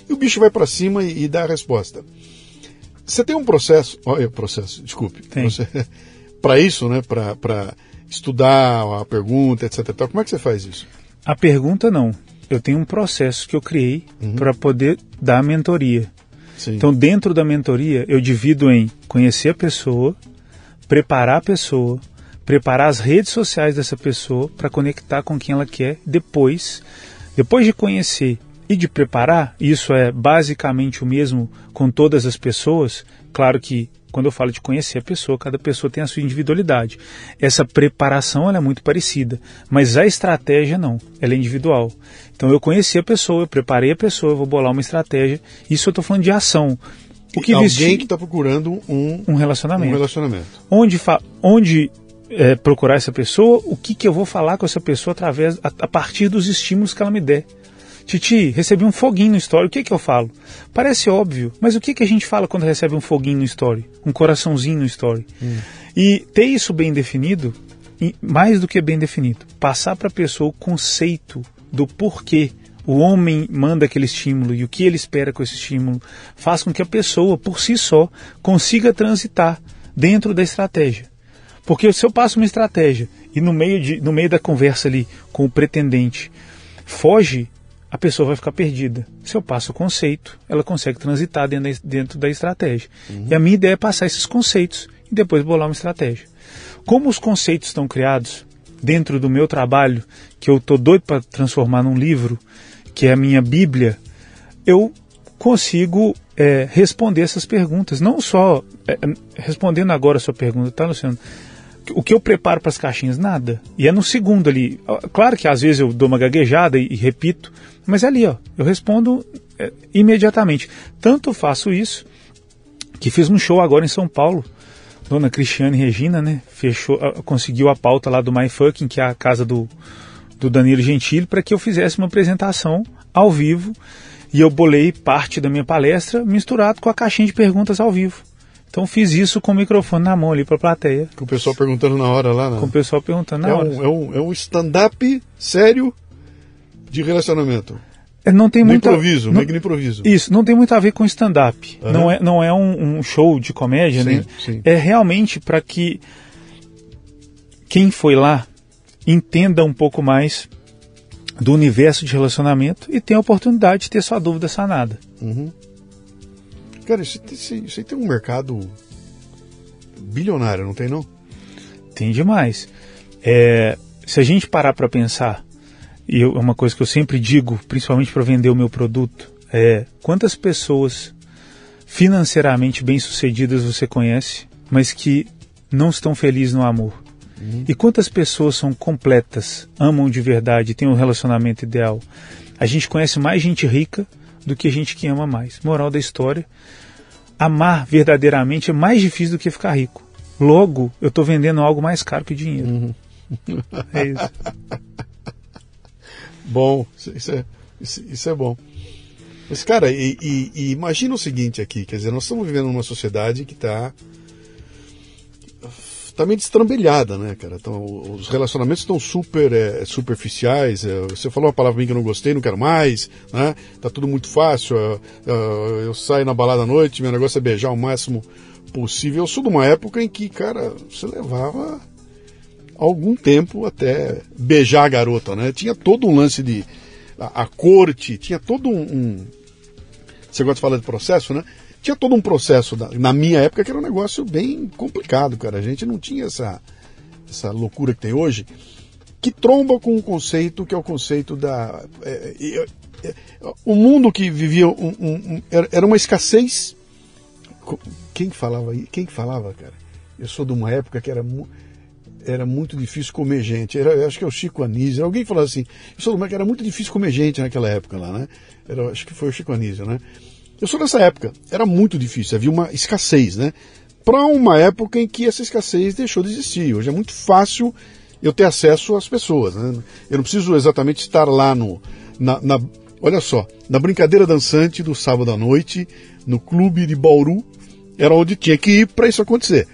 e o bicho vai para cima e, e, dá a resposta. Você tem um processo. Olha, processo, desculpe. Tem. *laughs* para isso, né? Para estudar a pergunta, etc. Como é que você faz isso? A pergunta não. Eu tenho um processo que eu criei uhum. para poder dar a mentoria. Sim. Então, dentro da mentoria, eu divido em conhecer a pessoa, preparar a pessoa, preparar as redes sociais dessa pessoa para conectar com quem ela quer. Depois, depois de conhecer e de preparar, isso é basicamente o mesmo com todas as pessoas. Claro que quando eu falo de conhecer a pessoa, cada pessoa tem a sua individualidade. Essa preparação é muito parecida, mas a estratégia não, ela é individual. Então eu conheci a pessoa, eu preparei a pessoa, eu vou bolar uma estratégia. Isso eu estou falando de ação. O que Alguém vestir, que está procurando um, um relacionamento. Um relacionamento. Onde, onde é, procurar essa pessoa, o que, que eu vou falar com essa pessoa através a, a partir dos estímulos que ela me der. Titi, recebi um foguinho no story, o que que eu falo? Parece óbvio, mas o que que a gente fala quando recebe um foguinho no story? Um coraçãozinho no story? Hum. E ter isso bem definido, mais do que bem definido, passar para a pessoa o conceito do porquê o homem manda aquele estímulo e o que ele espera com esse estímulo, faz com que a pessoa, por si só, consiga transitar dentro da estratégia. Porque se eu passo uma estratégia e no meio, de, no meio da conversa ali com o pretendente foge a pessoa vai ficar perdida. Se eu passo o conceito, ela consegue transitar dentro da, dentro da estratégia. Uhum. E a minha ideia é passar esses conceitos e depois bolar uma estratégia. Como os conceitos estão criados dentro do meu trabalho, que eu estou doido para transformar num livro, que é a minha Bíblia, eu consigo é, responder essas perguntas. Não só é, respondendo agora a sua pergunta, tá, Luciano? O que eu preparo para as caixinhas? Nada. E é no segundo ali. Claro que às vezes eu dou uma gaguejada e, e repito, mas é ali, ó. Eu respondo é, imediatamente. Tanto faço isso que fiz um show agora em São Paulo. Dona Cristiane Regina, né? Fechou, conseguiu a pauta lá do My Fucking, que é a casa do, do Danilo Gentili, para que eu fizesse uma apresentação ao vivo. E eu bolei parte da minha palestra misturado com a caixinha de perguntas ao vivo. Então fiz isso com o microfone na mão ali para a plateia. Com o pessoal perguntando na hora lá, né? Com o pessoal perguntando na é hora. Um, é um, é um stand-up sério de relacionamento. É, não tem muito improviso, não, meio que improviso. Isso, não tem muito a ver com stand-up. Aham. Não é, não é um, um show de comédia, Sim, né? sim. É realmente para que quem foi lá entenda um pouco mais do universo de relacionamento e tenha a oportunidade de ter sua dúvida sanada. Uhum. Cara, isso, isso, isso aí tem um mercado bilionário, não tem não? Tem demais. É, se a gente parar para pensar, e é uma coisa que eu sempre digo, principalmente para vender o meu produto, é quantas pessoas financeiramente bem-sucedidas você conhece, mas que não estão felizes no amor? E quantas pessoas são completas, amam de verdade, têm um relacionamento ideal? A gente conhece mais gente rica do que gente que ama mais. Moral da história: amar verdadeiramente é mais difícil do que ficar rico. Logo, eu estou vendendo algo mais caro que dinheiro. *laughs* É isso. Bom, isso, é, isso, isso é bom. Mas, cara, e, e- e imagina o seguinte aqui, quer dizer, nós estamos vivendo numa sociedade que está tá meio destrambelhada, né, cara? Então, os relacionamentos estão super é, superficiais. é, você falou uma palavra mim que eu não gostei, não quero mais, né? Tá tudo muito fácil. é, é, eu saio na balada à noite, meu negócio é beijar o máximo possível. Eu sou de uma época em que, cara, você levava algum tempo até beijar a garota, né? Tinha todo um lance de a, a corte, tinha todo um, um- você gosta de falar de processo, né? Tinha todo um processo da- na minha época que era um negócio bem complicado, cara. A gente não tinha essa essa loucura que tem hoje, que tromba com um conceito que é o conceito da é, é, é, o mundo que vivia um- um- um- era, uma escassez. Quem falava aí? Quem falava, cara? Eu sou de uma época que era mu- era muito difícil comer gente. Era, acho que é o Chico Anísio. Alguém falou assim, eu sou de uma que era muito difícil comer gente naquela época lá, né? Era, acho que foi o Chico Anísio, né? Eu sou dessa época. Era muito difícil, havia uma escassez, né? Para uma época em que essa escassez deixou de existir. Hoje é muito fácil eu ter acesso às pessoas, né? Eu não preciso exatamente estar lá no na, na- olha só, na brincadeira dançante do sábado à noite, no clube de Bauru, era onde tinha que ir para isso acontecer.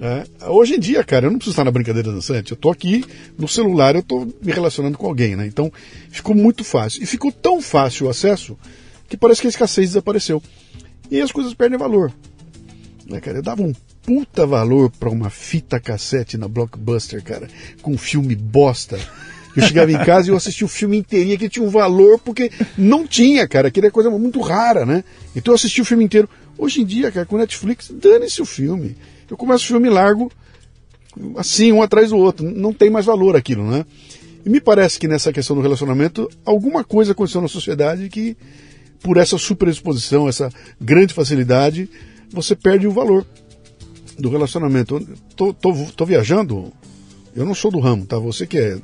É, hoje em dia, cara, eu não preciso estar na brincadeira dançante. Eu tô aqui no celular, eu tô me relacionando com alguém, né? Então ficou muito fácil. E ficou tão fácil o acesso que parece que a escassez desapareceu. E as coisas perdem valor. Né, cara? Eu dava um puta valor pra uma fita cassete na Blockbuster, cara, com filme bosta. Eu chegava em casa e eu assistia o filme inteirinho, que tinha um valor, porque não tinha, cara. Aquilo é coisa muito rara, né? Então eu assisti o filme inteiro. Hoje em dia, cara, com Netflix, dane-se o filme. Eu começo o filme largo, assim, um atrás do outro. Não tem mais valor aquilo, né? E me parece que nessa questão do relacionamento, alguma coisa aconteceu na sociedade que, por essa superexposição, essa grande facilidade, você perde o valor do relacionamento. Tô, tô, tô viajando? Eu não sou do ramo, tá? Você que é.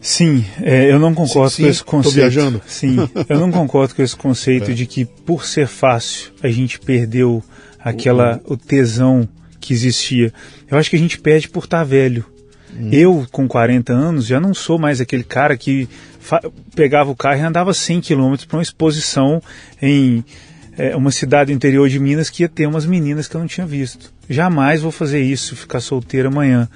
Sim, é, eu não concordo Sim, com esse sim, tô conceito. viajando. Sim, eu não concordo com esse conceito *laughs* É. de que por ser fácil a gente perdeu aquela o tesão que existia. Eu acho que a gente perde por estar velho. Hum. Eu, com 40 anos, já não sou mais aquele cara que pegava o carro e andava 100 km para uma exposição em é, uma cidade do interior de Minas que ia ter umas meninas que eu não tinha visto. Jamais vou fazer isso, ficar solteiro amanhã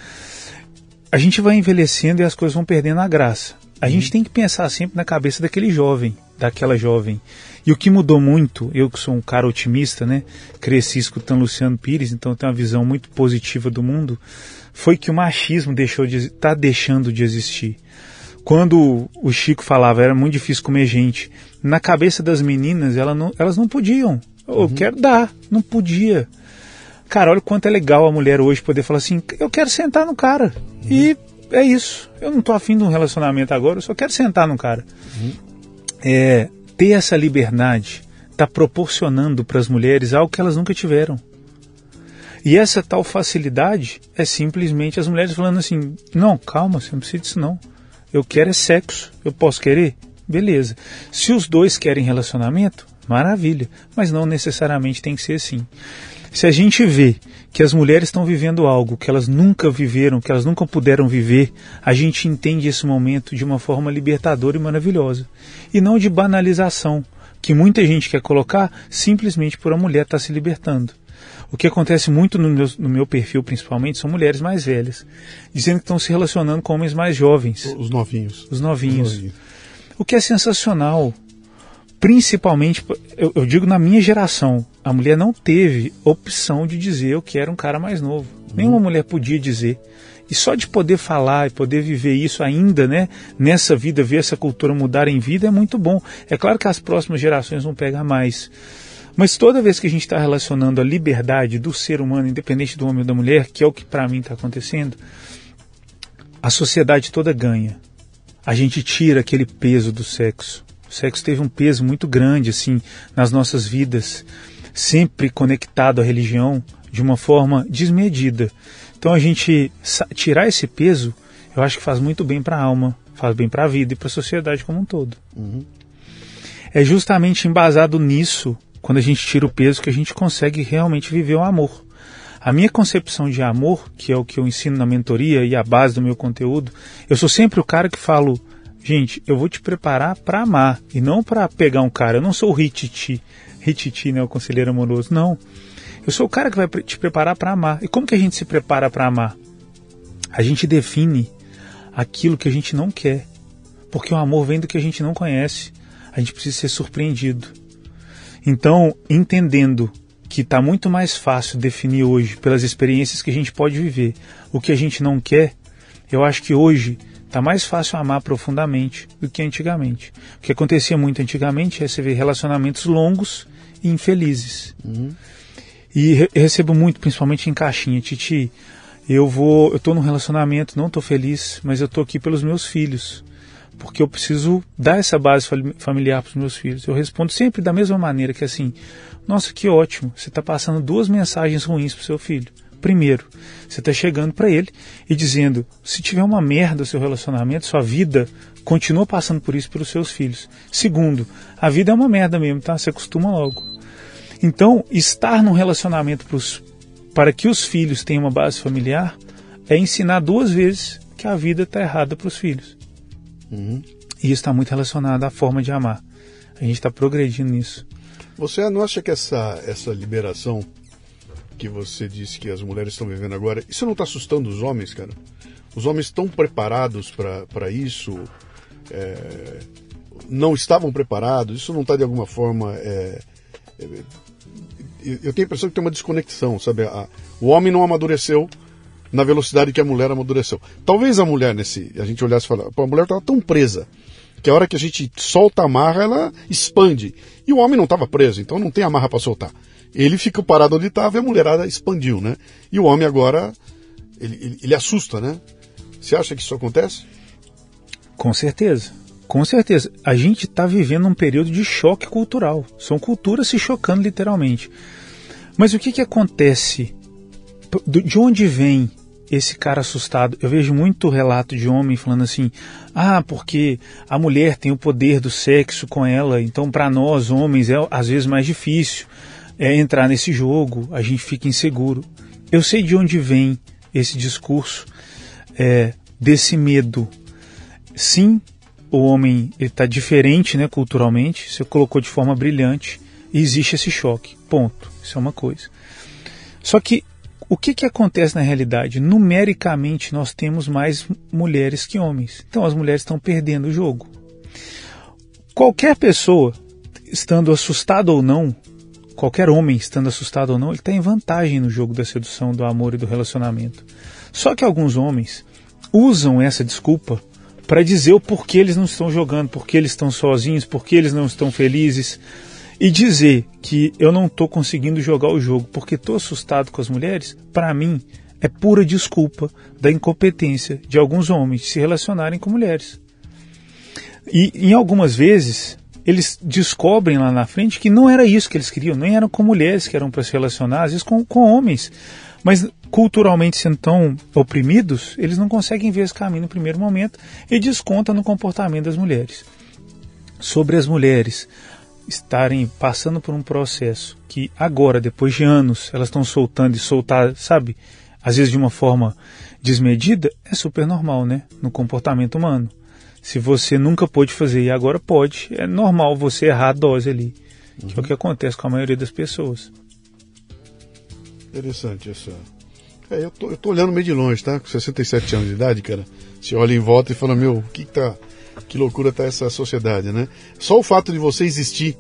a gente vai envelhecendo e as coisas vão perdendo a graça. A gente tem que pensar sempre na cabeça daquele jovem, daquela jovem. E o que mudou muito, eu que sou um cara otimista, né? Cresci escutando Luciano Pires, então tenho uma visão muito positiva do mundo, foi que o machismo deixou de está deixando de existir. Quando o Chico falava era muito difícil comer gente, na cabeça das meninas ela não, elas não podiam. Eu quero dar, não podia. Cara, olha o quanto é legal a mulher hoje poder falar assim: eu quero sentar no cara. E é isso. Eu não tô afim de um relacionamento agora, eu só quero sentar no cara. É, ter essa liberdade está proporcionando para as mulheres algo que elas nunca tiveram. E essa tal facilidade é simplesmente as mulheres falando assim: não, calma, você não precisa disso não. Eu quero é sexo. Eu posso querer? Beleza. Se os dois querem relacionamento, maravilha. Mas não necessariamente tem que ser assim. Se a gente vê que as mulheres estão vivendo algo que elas nunca viveram, que elas nunca puderam viver, a gente entende esse momento de uma forma libertadora e maravilhosa. E não de banalização. que muita gente quer colocar simplesmente por a mulher estar tá se libertando. O que acontece muito no meu, no meu, perfil, principalmente, são mulheres mais velhas, dizendo que estão se relacionando com homens mais jovens. Os novinhos. Os novinhos. Os novinhos. O que é sensacional. Principalmente, eu, eu, digo na minha geração, a mulher não teve opção de dizer eu quero um cara mais novo. Uhum. Nenhuma mulher podia dizer. E só de poder falar e poder viver isso ainda, né, nessa vida, ver essa cultura mudar em vida é muito bom. É claro que as próximas gerações vão pegar mais. Mas toda vez que a gente está relacionando a liberdade do ser humano, independente do homem ou da mulher, que é o que para mim está acontecendo, a sociedade toda ganha. A gente tira aquele peso do sexo. O sexo teve um peso muito grande assim nas nossas vidas, sempre conectado à religião de uma forma desmedida. Então a gente tirar esse peso, eu acho que faz muito bem para a alma, faz bem para a vida e para a sociedade como um todo. Uhum. É justamente embasado nisso, quando a gente tira o peso, que a gente consegue realmente viver o amor. A minha concepção de amor, que é o que eu ensino na mentoria e a base do meu conteúdo, eu sou sempre o cara que falo, gente, eu vou te preparar para amar e não para pegar um cara. Eu não sou o Hititi, Hititi, né, o conselheiro amoroso, não. Eu sou o cara que vai te preparar para amar. E como que a gente se prepara para amar? A gente define aquilo que a gente não quer. Porque o amor vem do que a gente não conhece. A gente precisa ser surpreendido. Então, entendendo que está muito mais fácil definir hoje, pelas experiências que a gente pode viver, o que a gente não quer, eu acho que hoje está mais fácil amar profundamente do que antigamente. O que acontecia muito antigamente é você ver relacionamentos longos e infelizes. Uhum. E re recebo muito, principalmente em caixinha, Titi, eu vou, eu tô num relacionamento, não tô feliz, mas eu tô aqui pelos meus filhos, porque eu preciso dar essa base familiar para os meus filhos. Eu respondo sempre da mesma maneira, que assim, nossa, que ótimo, você está passando duas mensagens ruins para seu filho. Primeiro, você está chegando para ele e dizendo: se tiver uma merda o seu relacionamento, sua vida continua passando por isso para os seus filhos. Segundo, a vida é uma merda mesmo, tá? Você acostuma logo. Então, estar num relacionamento pros, para que os filhos tenham uma base familiar é ensinar duas vezes que a vida está errada para os filhos. Uhum. E isso está muito relacionado à forma de amar. A gente está progredindo nisso. Você não acha que essa, essa liberação que você disse que as mulheres estão vivendo agora, isso não está assustando os homens, cara? Os homens estão preparados para isso? É, não estavam preparados? Isso não está de alguma forma é, é, eu tenho a impressão que tem uma desconexão, sabe? A, o homem não amadureceu na velocidade que a mulher amadureceu. Talvez a mulher, nesse, a gente olhasse e falasse, a mulher estava tão presa que a hora que a gente solta a marra, ela expande. E o homem não estava preso, então não tem amarra para soltar. Ele fica parado onde estava e a mulherada expandiu, né? E o homem agora, ele, ele, ele assusta, né? Você acha que isso acontece? Com certeza. Com certeza. A gente está vivendo um período de choque cultural. São culturas se chocando literalmente. Mas o que, que acontece? De onde vem esse cara assustado? Eu vejo muito relato de homem falando assim: ah, porque a mulher tem o poder do sexo com ela, então para nós, homens, é às vezes mais difícil é, entrar nesse jogo, a gente fica inseguro. Eu sei de onde vem esse discurso é, desse medo. Sim, o homem está diferente né, culturalmente, você colocou de forma brilhante, e existe esse choque. Ponto. Isso é uma coisa. Só que o que, que acontece na realidade? Numericamente, nós temos mais mulheres que homens. Então, as mulheres estão perdendo o jogo. Qualquer pessoa, estando assustado ou não, qualquer homem estando assustado ou não, ele está em vantagem no jogo da sedução, do amor e do relacionamento. Só que alguns homens usam essa desculpa para dizer o porquê eles não estão jogando, porquê eles estão sozinhos, porquê eles não estão felizes. E dizer que eu não estou conseguindo jogar o jogo porque estou assustado com as mulheres, para mim, é pura desculpa da incompetência de alguns homens de se relacionarem com mulheres. E em algumas vezes eles descobrem lá na frente que não era isso que eles queriam, nem eram com mulheres que eram para se relacionar, às vezes com, com homens. Mas culturalmente sendo tão oprimidos, eles não conseguem ver esse caminho no primeiro momento e desconta no comportamento das mulheres. Sobre as mulheres estarem passando por um processo que agora, depois de anos, elas estão soltando e soltar, sabe, às vezes de uma forma desmedida, é super normal, né, no comportamento humano. se você nunca pôde fazer e agora pode, é normal você errar a dose ali, uhum. que é o que acontece com a maioria das pessoas. Interessante essa. É, eu, tô, eu tô olhando meio de longe, tá? Com 67 anos de idade, cara. Você olha em volta e fala, meu, o que, que tá. Que loucura tá essa sociedade, né? Só o fato de você existir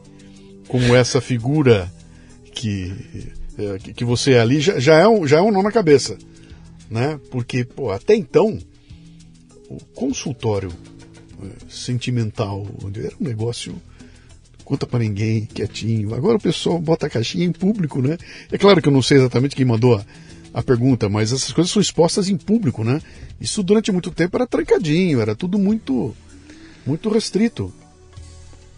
como essa figura que, é, que você é ali já, já, é um, já é um nó na cabeça. Né? Porque, pô, até então, o consultório é, sentimental, era um negócio conta para ninguém, quietinho. Agora o pessoal bota a caixinha em público, né? É claro que eu não sei exatamente quem mandou a, a pergunta, mas essas coisas são expostas em público, né? Isso durante muito tempo era trancadinho, era tudo muito muito restrito.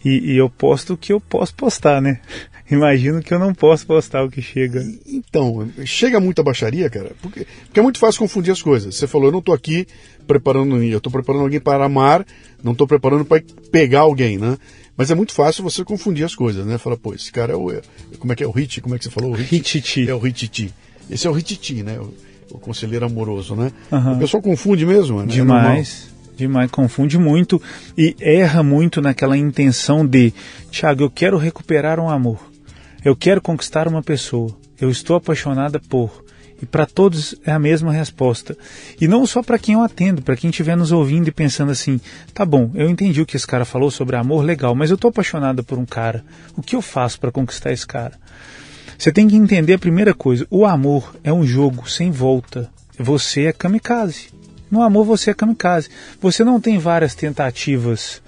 E, e eu posto o que eu posso postar, né? *laughs* Imagino que eu não posso postar o que chega. Então, chega muita baixaria, cara, porque, porque é muito fácil confundir as coisas. Você falou, eu não estou aqui preparando, eu estou preparando alguém para amar, não estou preparando para pegar alguém, né? Mas é muito fácil você confundir as coisas, né? Fala, pô, esse cara é o. Como é que é o Hit? Como é que você falou? O Hititi. É o Hititi. Esse é o Hititi, né? O, o conselheiro amoroso, né? Uhum. O pessoal confunde mesmo, né? Demais. É demais, confunde muito e erra muito naquela intenção de, Tiago, eu quero recuperar um amor, eu quero conquistar uma pessoa, eu estou apaixonada por. E para todos é a mesma resposta. E não só para quem eu atendo, para quem estiver nos ouvindo e pensando assim: tá bom, eu entendi o que esse cara falou sobre amor, legal, mas eu estou apaixonada por um cara. O que eu faço para conquistar esse cara? Você tem que entender a primeira coisa: o amor é um jogo sem volta. Você é kamikaze. No amor você é kamikaze. Você não tem várias tentativas.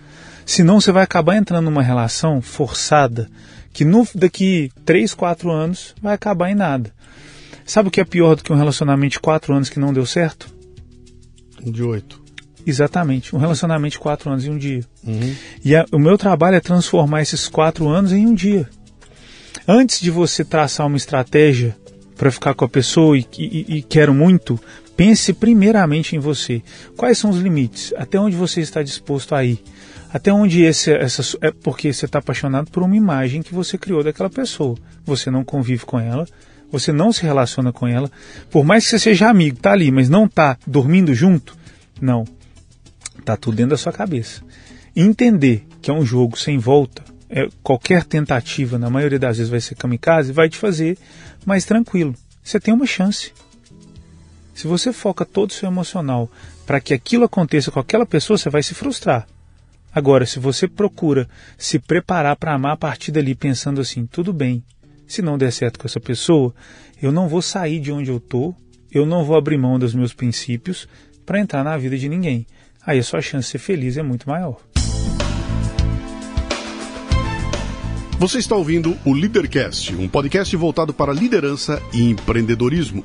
Senão você vai acabar entrando numa relação forçada que no, daqui 3, 4 anos vai acabar em nada. Sabe o que é pior do que um relacionamento de quatro anos que não deu certo? De oito. Exatamente, um relacionamento de quatro anos em um dia. Uhum. E a, o meu trabalho é transformar esses quatro anos em um dia. Antes de você traçar uma estratégia para ficar com a pessoa e, e, e quero muito, pense primeiramente em você. Quais são os limites? Até onde você está disposto a ir? Até onde esse, essa é porque você está apaixonado por uma imagem que você criou daquela pessoa. Você não convive com ela, você não se relaciona com ela, por mais que você seja amigo, tá ali, mas não tá dormindo junto, não. Tá tudo dentro da sua cabeça. Entender que é um jogo sem volta, é, qualquer tentativa, na maioria das vezes vai ser kamikaze, vai te fazer mais tranquilo. Você tem uma chance. Se você foca todo o seu emocional para que aquilo aconteça com aquela pessoa, você vai se frustrar. Agora, se você procura se preparar para amar a partir dali pensando assim, tudo bem, se não der certo com essa pessoa, eu não vou sair de onde eu estou, eu não vou abrir mão dos meus princípios para entrar na vida de ninguém. Aí a sua chance de ser feliz é muito maior. Você está ouvindo o Leadercast, um podcast voltado para liderança e empreendedorismo.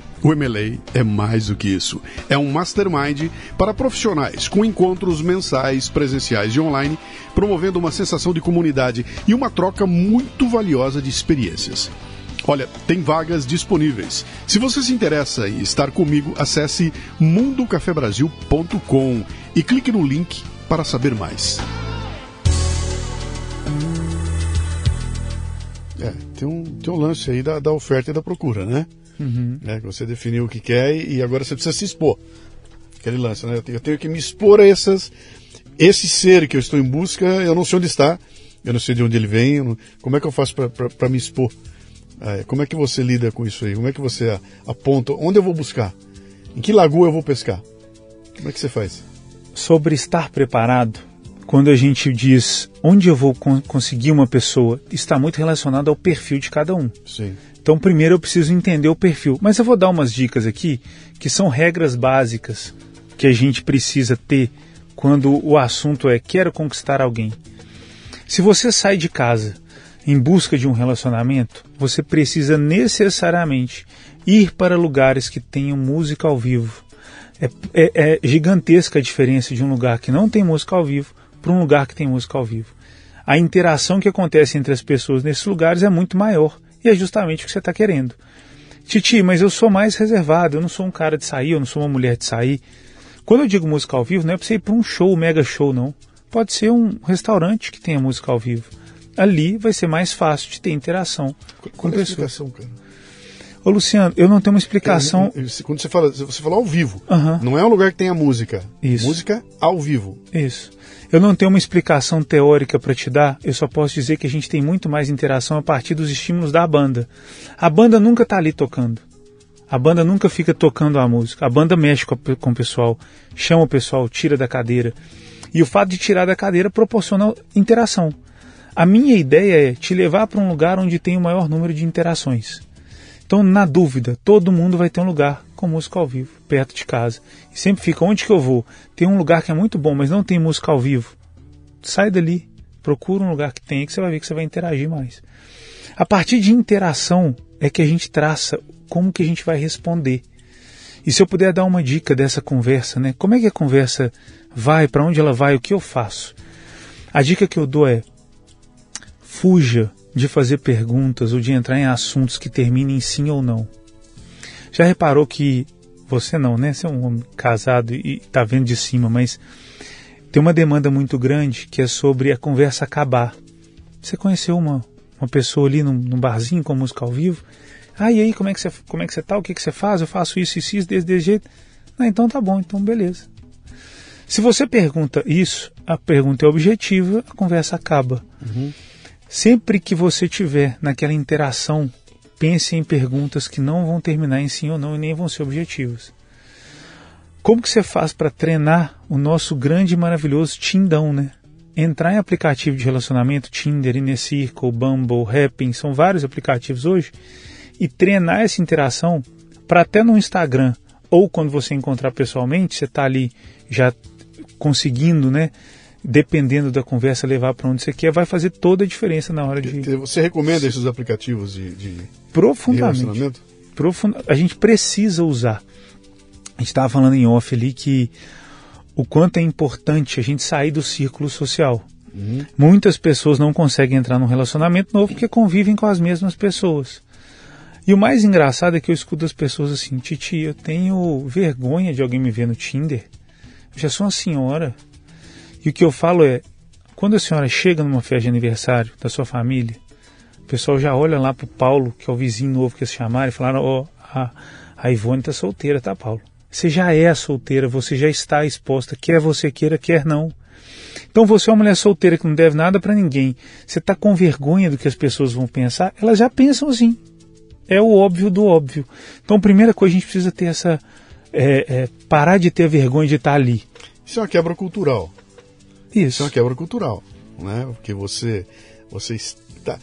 O MLA é mais do que isso. É um mastermind para profissionais, com encontros mensais, presenciais e online, promovendo uma sensação de comunidade e uma troca muito valiosa de experiências. Olha, tem vagas disponíveis. Se você se interessa em estar comigo, acesse mundocafebrasil.com e clique no link para saber mais. É, tem um, tem um lance aí da, da oferta e da procura, né? Uhum. Né? Você definiu o que quer e agora você precisa se expor. Aquele lance, né? Eu tenho que me expor a essas, esse ser que eu estou em busca, eu não sei onde está, eu não sei de onde ele vem, não, como é que eu faço para me expor? É, como é que você lida com isso aí? Como é que você aponta? Onde eu vou buscar? Em que lagoa eu vou pescar? Como é que você faz? Sobre estar preparado, quando a gente diz onde eu vou conseguir uma pessoa, está muito relacionado ao perfil de cada um. Sim. Então, primeiro eu preciso entender o perfil. Mas eu vou dar umas dicas aqui que são regras básicas que a gente precisa ter quando o assunto é quero conquistar alguém. Se você sai de casa em busca de um relacionamento, você precisa necessariamente ir para lugares que tenham música ao vivo. É, é, é gigantesca a diferença de um lugar que não tem música ao vivo para um lugar que tem música ao vivo. A interação que acontece entre as pessoas nesses lugares é muito maior E é justamente o que você está querendo. Titi, mas eu sou mais reservado, eu não sou um cara de sair, eu não sou uma mulher de sair. Quando eu digo música ao vivo, não é para você ir para um show, mega show, não. Pode ser um restaurante que tenha música ao vivo. Ali vai ser mais fácil de ter interação Qual com é a explicação, cara? Ô Luciano, eu não tenho uma explicação. Quando você fala, você fala ao vivo, Aham. não é um lugar que tenha música. Isso. Música ao vivo. Isso. Eu não tenho uma explicação teórica para te dar, eu só posso dizer que a gente tem muito mais interação a partir dos estímulos da banda. A banda nunca está ali tocando. A banda nunca fica tocando a música. A banda mexe com, o pessoal, chama o pessoal, tira da cadeira. E o fato de tirar da cadeira proporciona interação. A minha ideia é te levar para um lugar onde tem o maior número de interações. Então, na dúvida, todo mundo vai ter um lugar com música ao vivo, perto de casa. E sempre fica, onde que eu vou? Tem um lugar que é muito bom, mas não tem música ao vivo. Sai dali, procura um lugar que tenha, que você vai ver que você vai interagir mais. A partir de interação é que a gente traça como que a gente vai responder. E se eu puder dar uma dica dessa conversa, né? Como é que a conversa vai, para onde ela vai, o que eu faço? A dica que eu dou é fuja de fazer perguntas ou de entrar em assuntos que terminem em sim ou não. Já reparou que você não, né? Você é um homem casado e está vendo de cima, mas tem uma demanda muito grande que é sobre a conversa acabar. Você conheceu uma, uma pessoa ali num, num barzinho com música ao vivo? Ah, e aí, como é que você, como é que você tá? O que, que você faz? Eu faço isso, isso, isso, desse, desse jeito. Ah, então tá bom, então beleza. Se você pergunta isso, a pergunta é objetiva, a conversa acaba. Sempre que você tiver naquela interação, pense em perguntas que não vão terminar em sim ou não e nem vão ser objetivas. Como que você faz para treinar o nosso grande e maravilhoso Tindão, né? Entrar em aplicativo de relacionamento, Tinder, Innercircle, Bumble, Happn, são vários aplicativos hoje, e treinar essa interação para até no Instagram ou quando você encontrar pessoalmente, você está ali já conseguindo, né? Dependendo da conversa, levar para onde você quer, vai fazer toda a diferença na hora de. Você recomenda esses aplicativos de, de, de Profundamente. profunda, a gente precisa usar. A gente estava falando em off ali que o quanto é importante a gente sair do círculo social. Muitas pessoas não conseguem entrar num relacionamento novo porque convivem com as mesmas pessoas. E o mais engraçado é que eu escuto as pessoas assim, Titi, eu tenho vergonha de alguém me ver no Tinder. Eu já sou uma senhora. E o que eu falo é, quando a senhora chega numa festa de aniversário da sua família, o pessoal já olha lá pro Paulo, que é o vizinho novo que eles chamaram, e falaram, ó, a, a Ivone tá solteira, tá, Paulo? Você já é solteira, você já está exposta, quer você queira, quer não. Então você é uma mulher solteira que não deve nada para ninguém. Você está com vergonha do que as pessoas vão pensar? Elas já pensam assim. É o óbvio do óbvio. Então, primeira coisa, a gente precisa ter essa. é, é, parar de ter vergonha de estar ali. Isso é uma quebra cultural. Isso é uma quebra cultural, né? Porque você, você está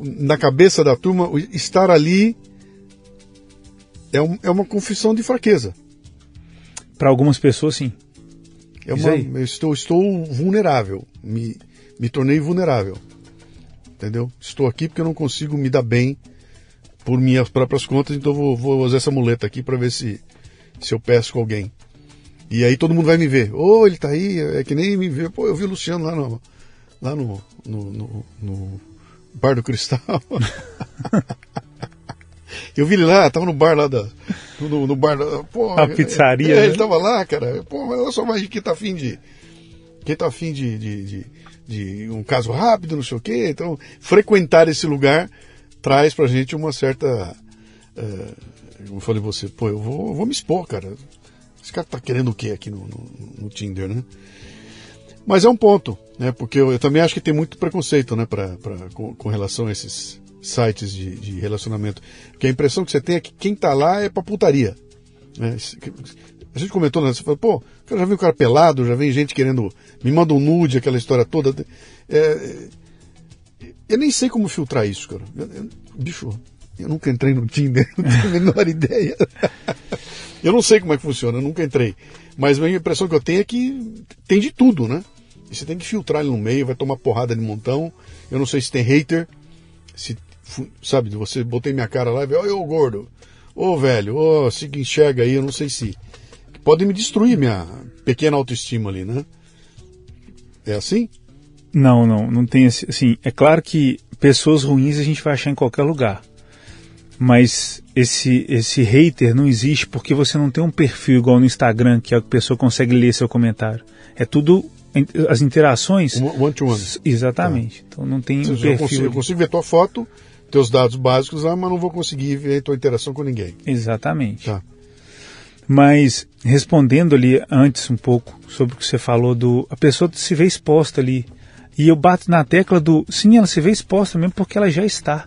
na cabeça da turma, estar ali é, um- é uma confissão de fraqueza. Para algumas pessoas, sim. É uma, eu estou, estou vulnerável, me, me tornei vulnerável, entendeu? Estou aqui porque eu não consigo me dar bem por minhas próprias contas, então vou, vou usar essa muleta aqui para ver se, se eu peço com alguém. E aí todo mundo vai me ver. Ô, ele tá aí, é que nem me vê. Pô, eu vi o Luciano lá no, lá no, no, no- no Bar do Cristal. *laughs* eu vi ele lá, tava no bar lá da. No, no bar da. Pô, A pizzaria, É, né? ele tava lá, cara. Pô, mas olha só mais de quem tá afim de. Quem tá afim de, de, de, de um caso rápido, não sei o quê. Então, frequentar esse lugar traz pra gente uma certa. como eu falei você, pô, eu vou, eu vou me expor, cara. Esse cara tá querendo o quê aqui no, no, no Tinder, né? Mas é um ponto, né? Porque eu, eu também acho que tem muito preconceito, né? Pra, pra, com, com relação a esses sites de, de relacionamento. Porque a impressão que você tem é que quem tá lá é pra putaria. Né? A gente comentou, né? Você falou, pô, eu já vi um cara pelado, já vem gente querendo. Me manda um nude, aquela história toda. É, eu nem sei como filtrar isso, cara. Eu- eu- bicho, eu nunca entrei no Tinder, *laughs* não tenho a menor ideia. Eu não sei como é que funciona, eu nunca entrei. Mas a impressão que eu tenho é que tem de tudo, né? E você tem que filtrar ele no meio, vai tomar porrada de montão. Eu não sei se tem hater, se, sabe, você botei minha cara lá e vê, ô ô, gordo, ô velho, ô, se enxerga aí, eu não sei se. Pode me destruir minha pequena autoestima ali, né? É assim? Não, não, não tem assim, é claro que pessoas ruins a gente vai achar em qualquer lugar. Mas esse esse hater não existe porque você não tem um perfil igual no Instagram que a pessoa consegue ler seu comentário. É tudo as interações one to one. Exatamente. Tá. Então não tem um perfil. Eu consigo, eu consigo ver tua foto, teus dados básicos lá, mas não vou conseguir ver tua interação com ninguém. Exatamente. Tá. Mas respondendo ali antes um pouco sobre o que você falou do a pessoa se vê exposta ali e eu bato na tecla do sim, ela se vê exposta mesmo porque ela já está.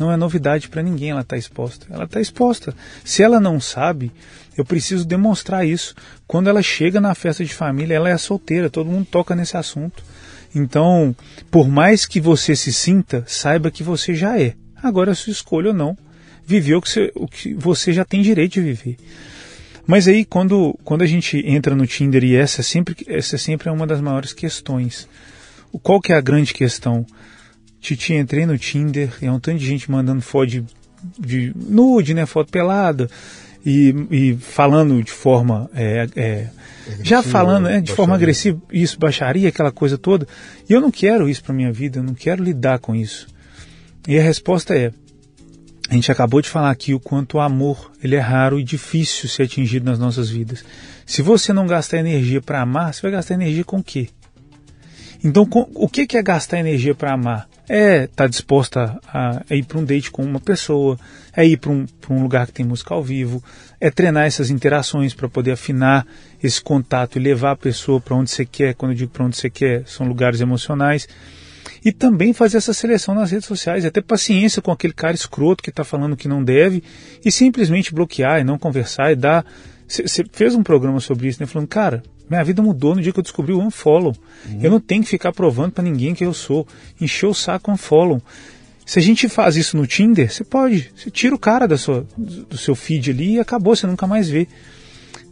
Não é novidade para ninguém ela estar tá exposta. Ela está exposta. Se ela não sabe, eu preciso demonstrar isso. Quando ela chega na festa de família, ela é solteira, todo mundo toca nesse assunto. Então, por mais que você se sinta, saiba que você já é. Agora é sua escolha ou não. Viver o que, você, o que você já tem direito de viver. Mas aí, quando, quando a gente entra no Tinder, e essa, é sempre, essa sempre é uma das maiores questões. Qual que é a grande questão? Titi, entrei no Tinder, e é um tanto de gente mandando foto de, de nude, né, foto pelada, e, e falando de forma, é, é, já falando né, de baixaria. forma agressiva, isso, baixaria, aquela coisa toda. E eu não quero isso para minha vida, eu não quero lidar com isso. E a resposta é, a gente acabou de falar aqui o quanto o amor ele é raro e difícil ser atingido nas nossas vidas. Se você não gastar energia para amar, você vai gastar energia com o quê? Então, com, o que é gastar energia para amar? É estar tá disposta a, a, ir para um date com uma pessoa, é ir para um, um lugar que tem música ao vivo, é treinar essas interações para poder afinar esse contato e levar a pessoa para onde você quer. Quando eu digo para onde você quer, são lugares emocionais. E também fazer essa seleção nas redes sociais, é ter paciência com aquele cara escroto que está falando que não deve e simplesmente bloquear e não conversar e dar. Você fez um programa sobre isso, né? Falando, cara, minha vida mudou no dia que eu descobri o unfollow. Uhum. Eu não tenho que ficar provando para ninguém que eu sou. Encheu o saco unfollow. Se a gente faz isso no Tinder, você pode. Você tira o cara da sua, do seu feed ali e acabou, você nunca mais vê.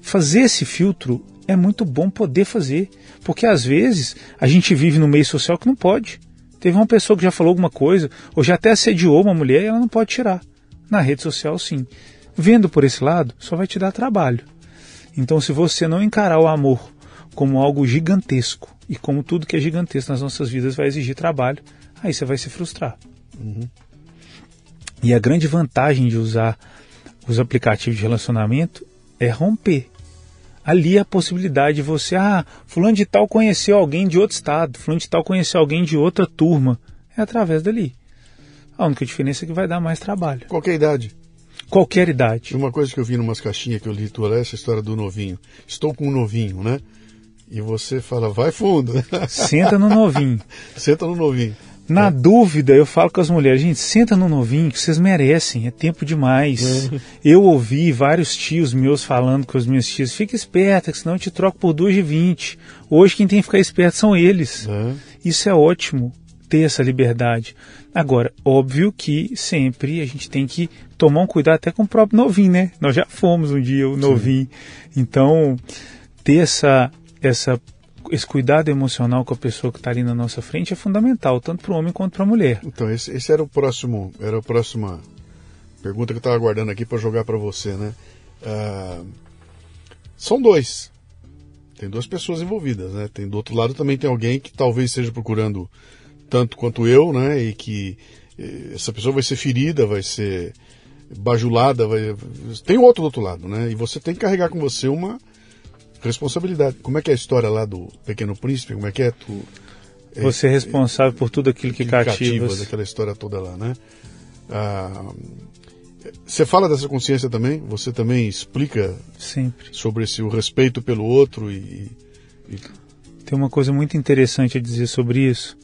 Fazer esse filtro é muito bom poder fazer. Porque às vezes a gente vive no meio social que não pode. Teve uma pessoa que já falou alguma coisa, ou já até assediou uma mulher e ela não pode tirar. Na rede social, sim. Vendo por esse lado, só vai te dar trabalho. Então, se você não encarar o amor como algo gigantesco, e como tudo que é gigantesco nas nossas vidas vai exigir trabalho, aí você vai se frustrar. Uhum. E a grande vantagem de usar os aplicativos de relacionamento é romper. Ali é a possibilidade de você, ah, fulano de tal conheceu alguém de outro estado, fulano de tal conheceu alguém de outra turma. É através dali. A única diferença é que vai dar mais trabalho. Qualquer idade qualquer idade. Uma coisa que eu vi em umas caixinhas que eu li tua, essa história do novinho. Estou com um novinho, né? E você fala, vai fundo. *laughs* Senta no novinho. senta no novinho. Na é. dúvida, eu falo com as mulheres, gente, senta no novinho, que vocês merecem, é tempo demais. É. Eu ouvi vários tios meus falando com os meus tios, fica esperta, que senão eu te troco por 2 de 20. Hoje quem tem que ficar esperto são eles. É. Isso é ótimo, ter essa liberdade. Agora, óbvio que sempre a gente tem que tomar um cuidado até com o próprio novinho, né? Nós já fomos um dia o novinho. Sim. Então, ter essa, essa, esse cuidado emocional com a pessoa que está ali na nossa frente é fundamental, tanto para o homem quanto para a mulher. Então, esse, esse, era o próximo, era a próxima pergunta que eu estava aguardando aqui para jogar para você, né? Uh, são dois. Tem duas pessoas envolvidas, né? Tem do outro lado também tem alguém que talvez esteja procurando tanto quanto eu, né? E que eh, essa pessoa vai ser ferida, vai ser bajulada, vai... tem outro do outro lado, né? E você tem que carregar com você uma responsabilidade. Como é que é a história lá do Pequeno Príncipe? Como é que é tu? É, você é responsável por tudo aquilo que cativa. cativa aquela história toda lá, né? Ah, você fala dessa consciência também? Você também explica sempre sobre esse o respeito pelo outro e, e... tem uma coisa muito interessante a dizer sobre isso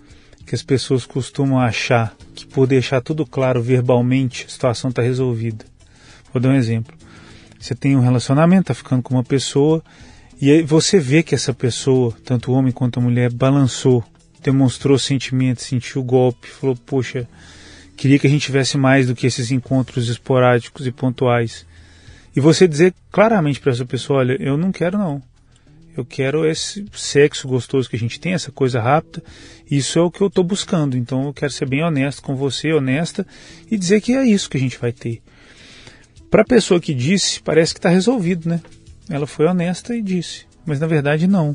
que as pessoas costumam achar que por deixar tudo claro verbalmente a situação está resolvida. Vou dar um exemplo. Você tem um relacionamento, está ficando com uma pessoa, e aí você vê que essa pessoa, tanto o homem quanto a mulher, balançou, demonstrou sentimentos, sentiu o golpe, falou, poxa, queria que a gente tivesse mais do que esses encontros esporádicos e pontuais. E você dizer claramente para essa pessoa, olha, eu não quero não. Eu quero esse sexo gostoso que a gente tem, essa coisa rápida. Isso é o que eu estou buscando. Então eu quero ser bem honesto com você, honesta, e dizer que é isso que a gente vai ter. Para a pessoa que disse, parece que está resolvido, né? Ela foi honesta e disse, mas na verdade não.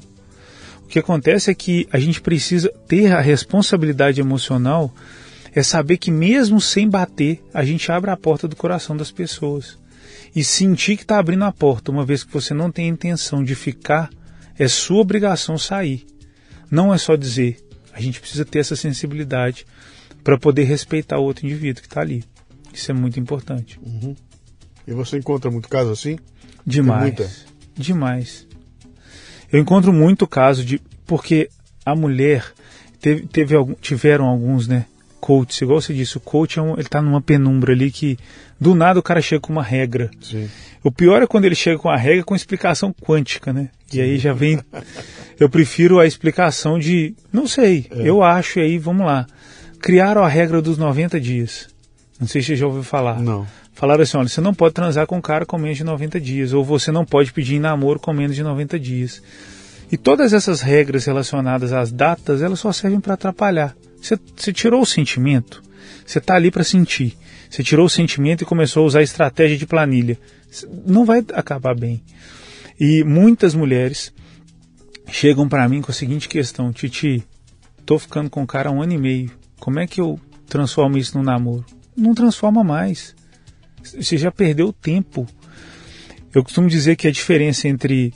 O que acontece é que a gente precisa ter a responsabilidade emocional É saber que mesmo sem bater, a gente abre a porta do coração das pessoas. E sentir que está abrindo a porta, uma vez que você não tem a intenção de ficar, é sua obrigação sair. Não é só dizer. A gente precisa ter essa sensibilidade para poder respeitar o outro indivíduo que está ali. Isso é muito importante. Uhum. E você encontra muito caso assim? Demais. Demais. Eu encontro muito caso de. Porque a mulher. Teve, teve algum, tiveram alguns, né? Coaches, igual você disse, o coach é um, ele tá numa penumbra ali que do nada o cara chega com uma regra. Sim. O pior é quando ele chega com a regra com explicação quântica, né? E aí já vem. Eu prefiro a explicação de. Não sei, é. eu acho, e aí vamos lá. Criaram a regra dos 90 dias. Não sei se você já ouviu falar. Não. Falaram assim: olha, você não pode transar com um cara com menos de 90 dias, ou você não pode pedir em namoro com menos de 90 dias. E todas essas regras relacionadas às datas, elas só servem para atrapalhar. Você, tirou o sentimento, você está ali para sentir. Você tirou o sentimento e começou a usar a estratégia de planilha. Não vai acabar bem. E muitas mulheres chegam para mim com a seguinte questão: Titi, tô ficando com o cara há um ano e meio. Como é que eu transformo isso num namoro? Não transforma mais. Você já perdeu tempo. Eu costumo dizer que a diferença entre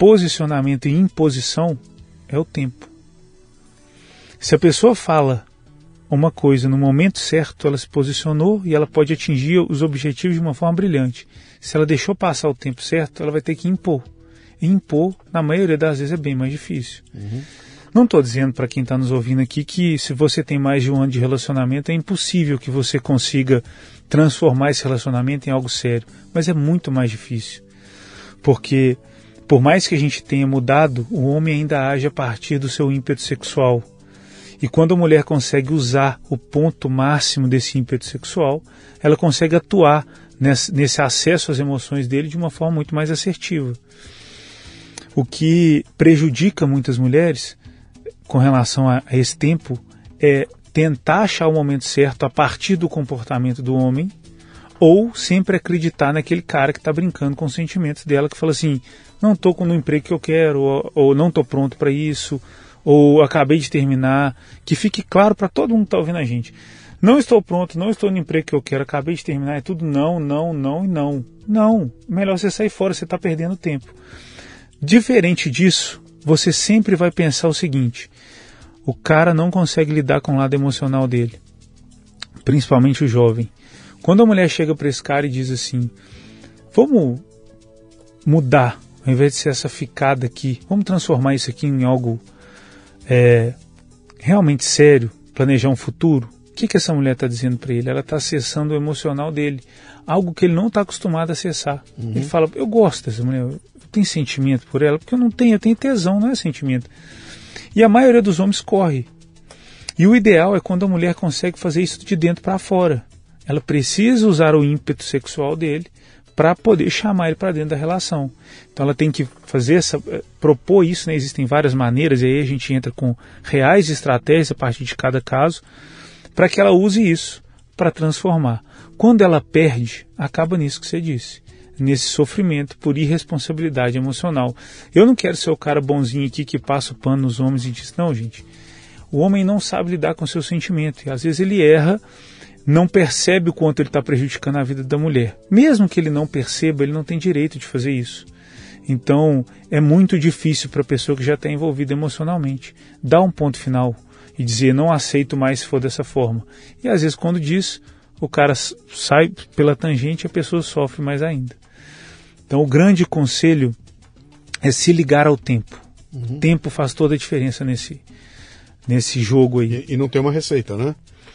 posicionamento e imposição é o tempo. Se a pessoa fala uma coisa no momento certo, ela se posicionou e ela pode atingir os objetivos de uma forma brilhante. Se ela deixou passar o tempo certo, ela vai ter que impor. E impor, na maioria das vezes, é bem mais difícil. Uhum. Não estou dizendo para quem está nos ouvindo aqui que se você tem mais de um ano de relacionamento é impossível que você consiga transformar esse relacionamento em algo sério, mas é muito mais difícil. Porque por mais que a gente tenha mudado, o homem ainda age a partir do seu ímpeto sexual. E quando a mulher consegue usar o ponto máximo desse ímpeto sexual, ela consegue atuar nesse, nesse acesso às emoções dele de uma forma muito mais assertiva. O que prejudica muitas mulheres com relação a, a esse tempo é tentar achar o momento certo a partir do comportamento do homem ou sempre acreditar naquele cara que está brincando com os sentimentos dela, que fala assim: não estou com o emprego que eu quero, ou, ou não estou pronto para isso, ou acabei de terminar. Que fique claro para todo mundo que está ouvindo a gente. Não estou pronto, não estou no emprego que eu quero, acabei de terminar, é tudo não, não, não e não. Não, melhor você sair fora, você está perdendo tempo. Diferente disso, você sempre vai pensar o seguinte: o cara não consegue lidar com o lado emocional dele, principalmente o jovem. Quando a mulher chega para esse cara e diz assim: vamos mudar, ao invés de ser essa ficada aqui, vamos transformar isso aqui em algo é, realmente sério, planejar um futuro. O que, que essa mulher está dizendo para ele? Ela está acessando o emocional dele, algo que ele não está acostumado a acessar. Uhum. Ele fala: Eu gosto dessa mulher, eu tenho sentimento por ela, porque eu não tenho, eu tenho tesão, não é sentimento. E a maioria dos homens corre. E o ideal é quando a mulher consegue fazer isso de dentro para fora. Ela precisa usar o ímpeto sexual dele para poder chamar ele para dentro da relação. Então ela tem que fazer essa, eh, propor isso, né? existem várias maneiras, e aí a gente entra com reais estratégias a partir de cada caso, para que ela use isso para transformar. Quando ela perde, acaba nisso que você disse, nesse sofrimento por irresponsabilidade emocional. Eu não quero ser o cara bonzinho aqui que passa o pano nos homens e diz, não, gente, o homem não sabe lidar com seu sentimento, e às vezes ele erra não percebe o quanto ele está prejudicando a vida da mulher. Mesmo que ele não perceba, ele não tem direito de fazer isso. Então, é muito difícil para a pessoa que já está envolvida emocionalmente dar um ponto final e dizer não aceito mais se for dessa forma. E às vezes, quando diz, o cara sai pela tangente e a pessoa sofre mais ainda. Então, o grande conselho é se ligar ao tempo. Uhum. O tempo faz toda a diferença nesse, nesse jogo aí. E, e não tem uma receita, né?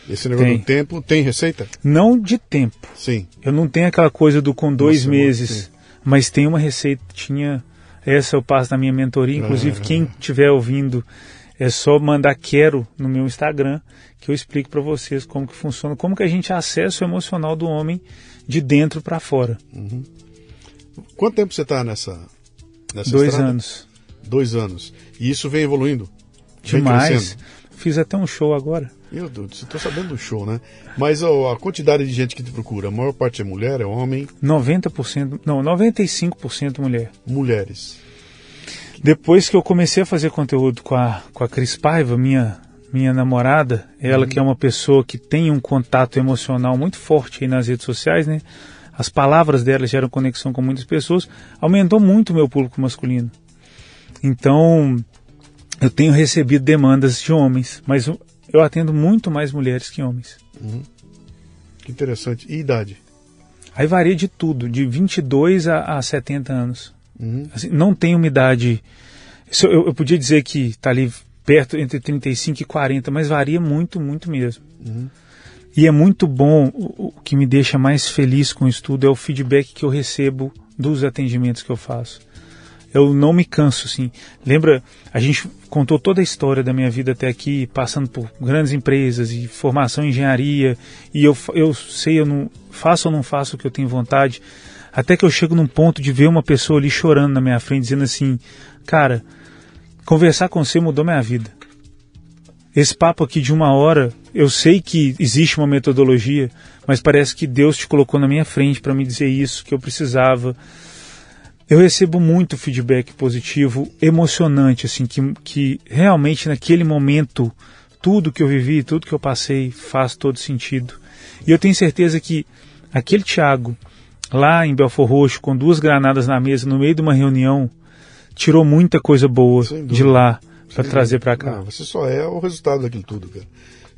Esse negócio tem. do tempo tem receita? Não de tempo. Sim. Eu não tenho aquela coisa do com dois Nossa, meses, mas tem uma receita. Tinha essa eu passo na minha mentoria. Inclusive, quem estiver ouvindo, é só mandar quero no meu Instagram que eu explico para vocês como que funciona, como que a gente acessa o emocional do homem de dentro para fora. Uhum. Quanto tempo você está nessa, nessa Dois estrada? anos. Dois anos. E isso vem evoluindo? Demais. Fiz até um show agora. Meu Deus, você está sabendo do show, né? Mas ó, a quantidade de gente que te procura, a maior parte é mulher, é homem? 90%, não, 95% mulher. Mulheres. Depois que eu comecei a fazer conteúdo com a, com a Cris Paiva, minha, minha namorada, ela uhum. que é uma pessoa que tem um contato emocional muito forte aí nas redes sociais, né? As palavras dela geram conexão com muitas pessoas, aumentou muito o meu público masculino. Então, eu tenho recebido demandas de homens, mas eu atendo muito mais mulheres que homens. Uhum. Que interessante. E idade? Aí varia de tudo, de 22 a, a 70 anos. Uhum. Assim, não tem uma idade. Eu, eu, podia dizer que está ali perto entre 35 e 40, mas varia muito, muito mesmo. Uhum. E é muito bom, o, o que me deixa mais feliz com o estudo é o feedback que eu recebo dos atendimentos que eu faço eu não me canso, assim. Lembra, a gente contou toda a história da minha vida até aqui, passando por grandes empresas e formação em engenharia, e eu, eu sei, eu não faço ou não faço o que eu tenho vontade, até que eu chego num ponto de ver uma pessoa ali chorando na minha frente, dizendo assim, cara, conversar com você mudou minha vida. Esse papo aqui de uma hora, eu sei que existe uma metodologia, mas parece que Deus te colocou na minha frente para me dizer isso que eu precisava eu recebo muito feedback positivo, emocionante, assim, que, que realmente naquele momento tudo que eu vivi, tudo que eu passei faz todo sentido. E eu tenho certeza que aquele Thiago, lá em Belfor Roxo, com duas granadas na mesa, no meio de uma reunião, tirou muita coisa boa de lá para trazer para cá. Não, você só é o resultado daquilo tudo, cara.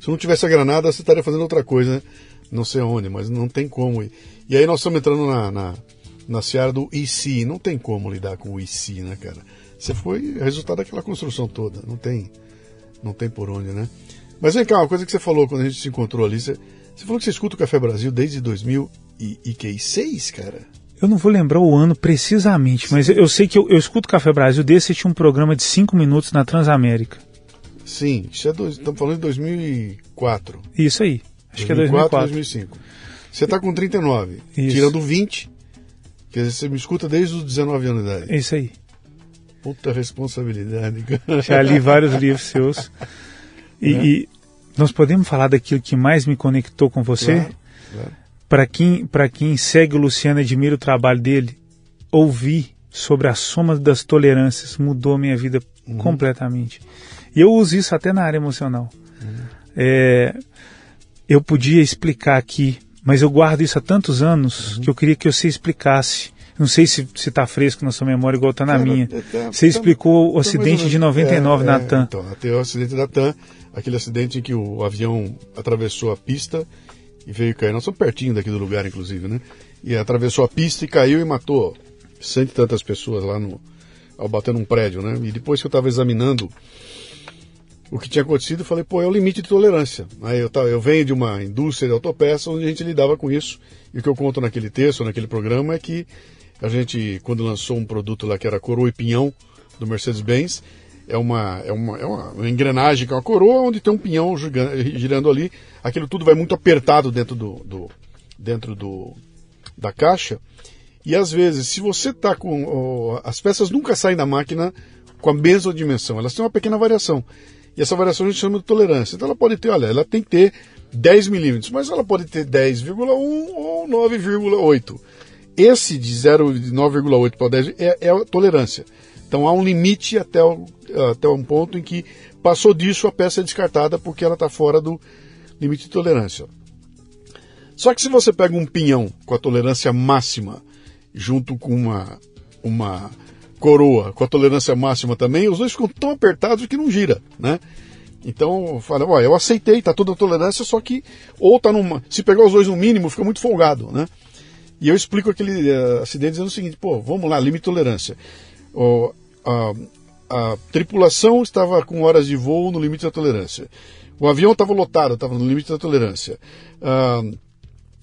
Se não tivesse a granada, você estaria fazendo outra coisa, né? Não sei onde, mas não tem como. E aí nós estamos entrando na, na na seara do IC. Não tem como lidar com o IC, né, cara? Você foi resultado daquela construção toda. Não tem, não tem por onde, né? Mas vem cá, uma coisa que você falou quando a gente se encontrou ali. Você, você falou que você escuta o Café Brasil desde 2006, cara? Eu não vou lembrar o ano precisamente, mas eu sei que eu, eu escuto Café Brasil desde que tinha um programa de 5 minutos na Transamérica. Sim, isso é estamos falando de 2004. Isso aí, acho 2004, que é 2004. 2005. Você está com 39, isso. tirando 20, Quer dizer, você me escuta desde os 19 anos de idade. É isso aí. Puta responsabilidade, cara. Já li vários *laughs* livros seus. E, é. e, nós podemos falar daquilo que mais me conectou com você? Claro, claro. Para quem, quem segue o Luciano e admira o trabalho dele, ouvir sobre a soma das tolerâncias mudou a minha vida uhum. completamente. E eu uso isso até na área emocional. Uhum. É, eu podia explicar aqui mas eu guardo isso há tantos anos uhum. que eu queria que você explicasse. Não sei se está fresco na sua memória igual está na Cara, minha. É, é, você explicou o acidente de 99 é, na TAM. Então, tem o acidente da TAM, aquele acidente em que o avião atravessou a pista e veio cair. Nós estamos pertinho daqui do lugar, inclusive, né? E atravessou a pista e caiu e matou cento e tantas pessoas lá no, ao bater num prédio, né? E depois que eu estava examinando o que tinha acontecido, eu falei, pô, é o limite de tolerância. Aí eu, eu venho de uma indústria de autopeças onde a gente lidava com isso. E o que eu conto naquele texto, naquele programa, é que a gente, quando lançou um produto lá que era coroa e pinhão do Mercedes-Benz, é uma, é, uma, é uma engrenagem que é uma coroa onde tem um pinhão girando ali. Aquilo tudo vai muito apertado dentro do, do dentro do, da caixa. E às vezes, se você está com. Oh, as peças nunca saem da máquina com a mesma dimensão, elas têm uma pequena variação. E essa variação a gente chama de tolerância. Então ela pode ter, olha, ela tem que ter 10 milímetros, mas ela pode ter 10,1 ou 9,8. Esse de 0,9,8 para 10 é, é a tolerância. Então há um limite até, o, até um ponto em que passou disso a peça é descartada porque ela está fora do limite de tolerância. Só que se você pega um pinhão com a tolerância máxima junto com uma, uma coroa com a tolerância máxima também, os dois ficam tão apertados que não gira, né? Então, fala, ó, eu aceitei, tá toda a tolerância, só que ou tá numa, se pegar os dois no mínimo, fica muito folgado, né? E eu explico aquele uh, acidente dizendo o seguinte, pô, vamos lá, limite de tolerância. A, a tripulação estava com horas de voo no limite da tolerância. O avião estava lotado, estava no limite da tolerância. Uh,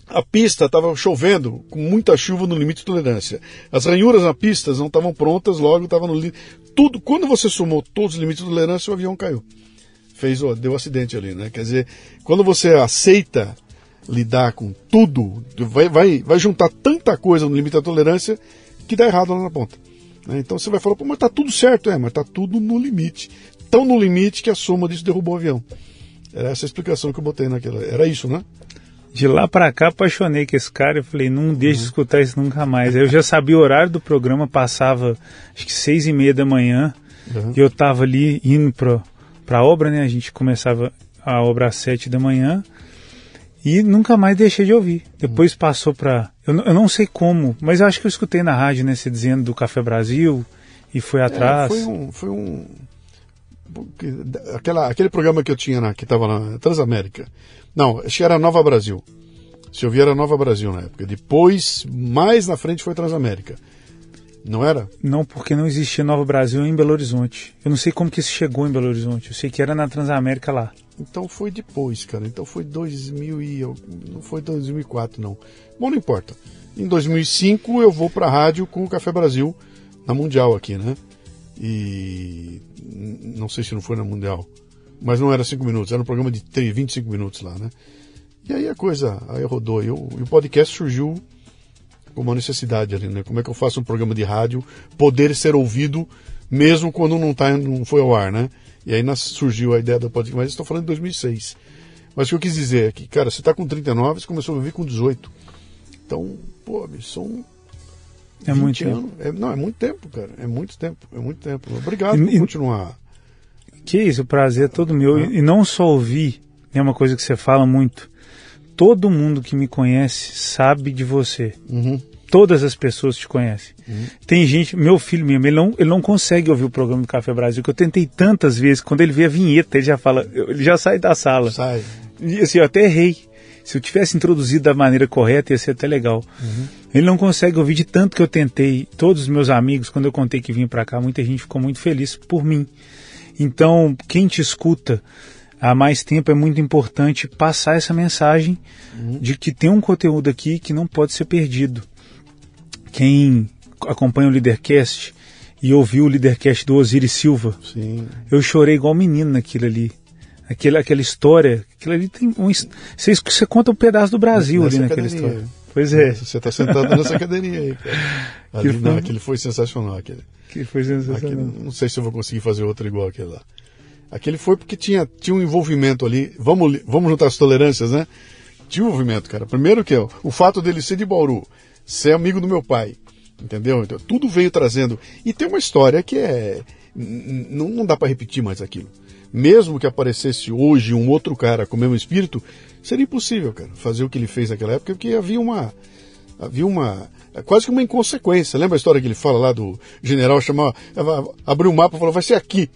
a pista estava chovendo, com muita chuva no limite de tolerância. As ranhuras na pista não estavam prontas, logo estava no limite. Tudo, quando você somou todos os limites de tolerância, o avião caiu. Fez, deu um acidente ali, né? Quer dizer, quando você aceita lidar com tudo, vai, vai, vai juntar tanta coisa no limite da tolerância que dá errado lá na ponta. Né? Então você vai falar, mas tá tudo certo, é, mas tá tudo no limite. Tão no limite que a soma disso derrubou o avião. Era essa a explicação que eu botei naquela. Era isso, né? De lá para cá, apaixonei com esse cara. Eu falei, não deixe de uhum. escutar isso nunca mais. Aí eu já sabia o horário do programa, passava acho que seis e meia da manhã. Uhum. E eu tava ali indo pro, para a obra, né? A gente começava a obra às sete da manhã e nunca mais deixei de ouvir. Depois hum. passou para. Eu, eu, não sei como, mas eu acho que eu escutei na rádio, né? Você dizendo do Café Brasil e foi é, atrás. É, foi um. Foi um aquela, aquele programa que eu tinha na, que estava na Transamérica. Não, acho que era Nova Brasil. Se eu vi era Nova Brasil na época. Depois, mais na frente foi Transamérica. Não era? Não, porque não existia Nova Brasil em Belo Horizonte. Eu não sei como que isso chegou em Belo Horizonte. Eu sei que era na Transamérica lá. Então foi depois, cara. Então foi 2000 e não foi 2004 não. Bom, não importa. Em 2005 eu vou para a rádio com o Café Brasil na Mundial aqui, né? E não sei se não foi na Mundial, mas não era 5 minutos, era um programa de 3, 25 minutos lá, né? E aí a coisa, aí rodou. E, o, e o podcast surgiu como uma necessidade ali, né? Como é que eu faço um programa de rádio poder ser ouvido mesmo quando não, tá, não foi ao ar, né? E aí surgiu a ideia do podcast, mas estou falando de 2006. Mas o que eu quis dizer é que, cara, você está com 39, você começou a ouvir com 18. Então, pô, são é muito anos. É, não, é muito tempo, cara. É muito tempo, é muito tempo. Obrigado e, por continuar. Que isso, o prazer é todo meu. E não só ouvir, é uma coisa que você fala muito todo mundo que me conhece sabe de você. Uhum. Todas as pessoas te conhecem. Uhum. Tem gente, meu filho mesmo, ele não, ele não consegue ouvir o programa do Café Brasil, que eu tentei tantas vezes, quando ele vê a vinheta, ele já fala, ele já sai da sala. Sai. E assim, eu até errei. Se eu tivesse introduzido da maneira correta, ia ser até legal. Uhum. Ele não consegue ouvir de tanto que eu tentei. Todos os meus amigos, quando eu contei que vim para cá, muita gente ficou muito feliz por mim. Então, quem te escuta, há mais tempo, é muito importante passar essa mensagem uhum. de que tem um conteúdo aqui que não pode ser perdido. Quem acompanha o Leadercast e ouviu o Leadercast do Osiris Silva, Sim. eu chorei igual menino naquilo ali. Aquela, aquela história, aquilo ali tem um. Você, você conta um pedaço do Brasil Nessa ali naquela história. Pois é. Você está sentado nessa *laughs* cadeirinha aí, cara. Ali, foi, não, aquele foi sensacional. Aquele. Que foi sensacional. Aquele, não sei se eu vou conseguir fazer outro igual aquele lá. Aquele foi porque tinha, tinha um envolvimento ali. Vamos, vamos juntar as tolerâncias, né? Tinha um envolvimento, cara. Primeiro que é o fato dele ser de Bauru, ser amigo do meu pai, entendeu? Então, tudo veio trazendo. E tem uma história que é. Não, não dá para repetir mais aquilo. Mesmo que aparecesse hoje um outro cara com o mesmo espírito, seria impossível, cara, fazer o que ele fez naquela época, porque havia uma. Havia uma é quase que uma inconsequência. Lembra a história que ele fala lá do general chamar, abriu o um mapa e falou, vai ser aqui.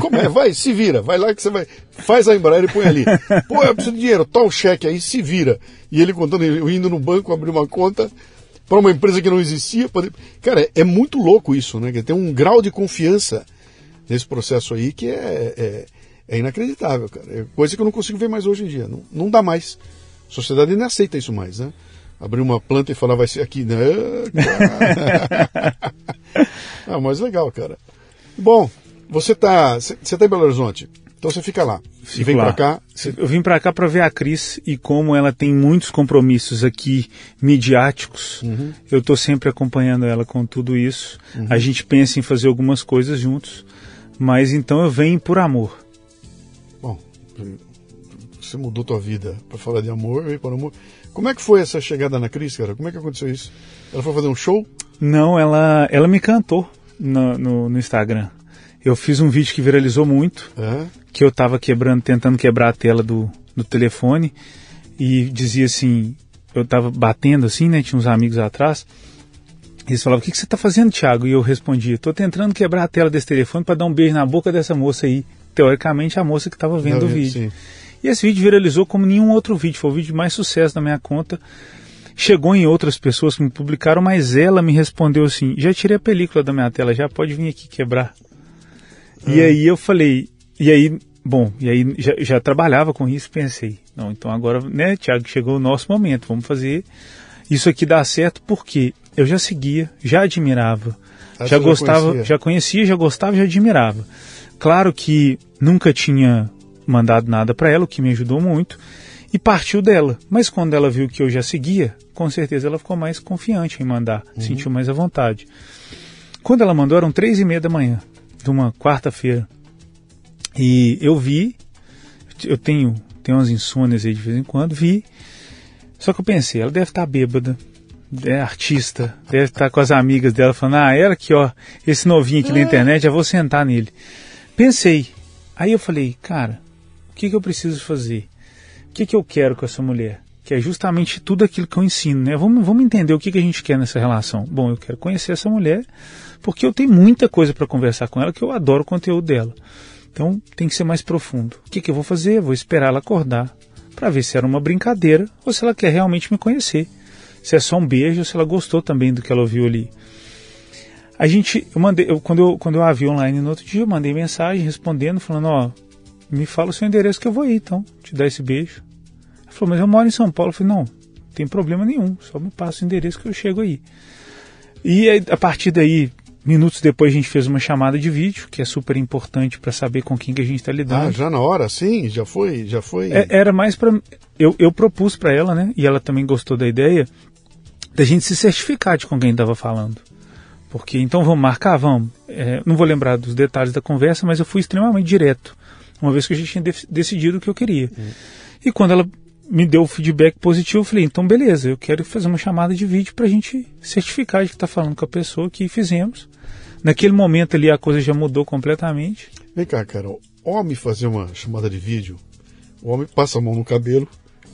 Como é? Vai, se vira, vai lá que você vai. Faz a Embraer e põe ali. Pô, eu preciso de dinheiro, tal cheque aí, se vira. E ele contando, indo no banco, abrir uma conta para uma empresa que não existia. Cara, é, é, muito louco isso, né? Tem um grau de confiança nesse processo aí que é, é, é, inacreditável, cara. É coisa que eu não consigo ver mais hoje em dia. Não, não dá mais. A sociedade não aceita isso mais, né? abrir uma planta e falar vai ser aqui, né? ah, *laughs* mas legal, cara. Bom, você tá, você tá em Belo Horizonte, então você fica lá. Fico e vem para cá. Eu vim para cá para ver a Cris e como ela tem muitos compromissos aqui midiáticos. Uhum. Eu estou sempre acompanhando ela com tudo isso. Uhum. A gente pensa em fazer algumas coisas juntos, mas então eu venho por amor. Você mudou tua vida para falar de amor, veio para amor. Como é que foi essa chegada na Cris, cara? Como é que aconteceu isso? Ela foi fazer um show? Não, ela, ela me cantou no, no, no Instagram. Eu fiz um vídeo que viralizou muito, é? que eu tava quebrando, tentando quebrar a tela do, do telefone e dizia assim, eu tava batendo assim, né? Tinha uns amigos atrás. Eles falavam, o que, que você tá fazendo, Thiago? E eu respondia, tô tentando quebrar a tela desse telefone para dar um beijo na boca dessa moça aí. Teoricamente, a moça que estava vendo Não, o vídeo. Sim. E esse vídeo viralizou como nenhum outro vídeo, foi o vídeo de mais sucesso da minha conta. Chegou em outras pessoas que me publicaram, mas ela me respondeu assim: já tirei a película da minha tela, já pode vir aqui quebrar. E é. aí eu falei, e aí, bom, e aí já, já trabalhava com isso, pensei, não, então agora, né, Tiago, chegou o nosso momento, vamos fazer isso aqui dar certo, porque eu já seguia, já admirava, ah, já gostava, conhecia. já conhecia, já gostava, já admirava. Claro que nunca tinha mandado nada para ela, o que me ajudou muito, e partiu dela. Mas quando ela viu que eu já seguia, com certeza ela ficou mais confiante em mandar, uhum. sentiu mais à vontade. Quando ela mandou, eram três e meia da manhã, de uma quarta-feira. E eu vi, eu tenho, tenho umas insônias aí de vez em quando, vi. Só que eu pensei, ela deve estar bêbada, é artista, deve estar com as amigas dela falando, ah, ela aqui, ó, esse novinho aqui na internet, já vou sentar nele. Pensei, Aí eu falei, cara, o que, que eu preciso fazer? O que, que eu quero com essa mulher? Que é justamente tudo aquilo que eu ensino, né? Vamos, vamos entender o que, que a gente quer nessa relação. Bom, eu quero conhecer essa mulher porque eu tenho muita coisa para conversar com ela que eu adoro o conteúdo dela. Então tem que ser mais profundo. O que, que eu vou fazer? Vou esperar ela acordar para ver se era uma brincadeira ou se ela quer realmente me conhecer. Se é só um beijo ou se ela gostou também do que ela ouviu ali. A gente, eu mandei, eu, quando, eu, quando eu a vi online no outro dia, eu mandei mensagem respondendo, falando: Ó, me fala o seu endereço que eu vou aí, então, te dar esse beijo. Ela falou: Mas eu moro em São Paulo. Eu falei: Não, tem problema nenhum, só me passa o endereço que eu chego aí. E a partir daí, Minutos depois a gente fez uma chamada de vídeo, que é super importante para saber com quem que a gente está lidando. Ah, já na hora, sim, já foi, já foi. É, era mais para eu, eu propus para ela, né? E ela também gostou da ideia da gente se certificar de com quem estava falando. Porque então vamos marcar, vamos. É, não vou lembrar dos detalhes da conversa, mas eu fui extremamente direto, uma vez que a gente tinha decidido o que eu queria. Hum. E quando ela me deu o feedback positivo, eu falei, então beleza, eu quero fazer uma chamada de vídeo para a gente certificar de que está falando com a pessoa que fizemos. Naquele momento ali a coisa já mudou completamente. Vem cá, Carol, homem fazer uma chamada de vídeo, o homem passa a mão no cabelo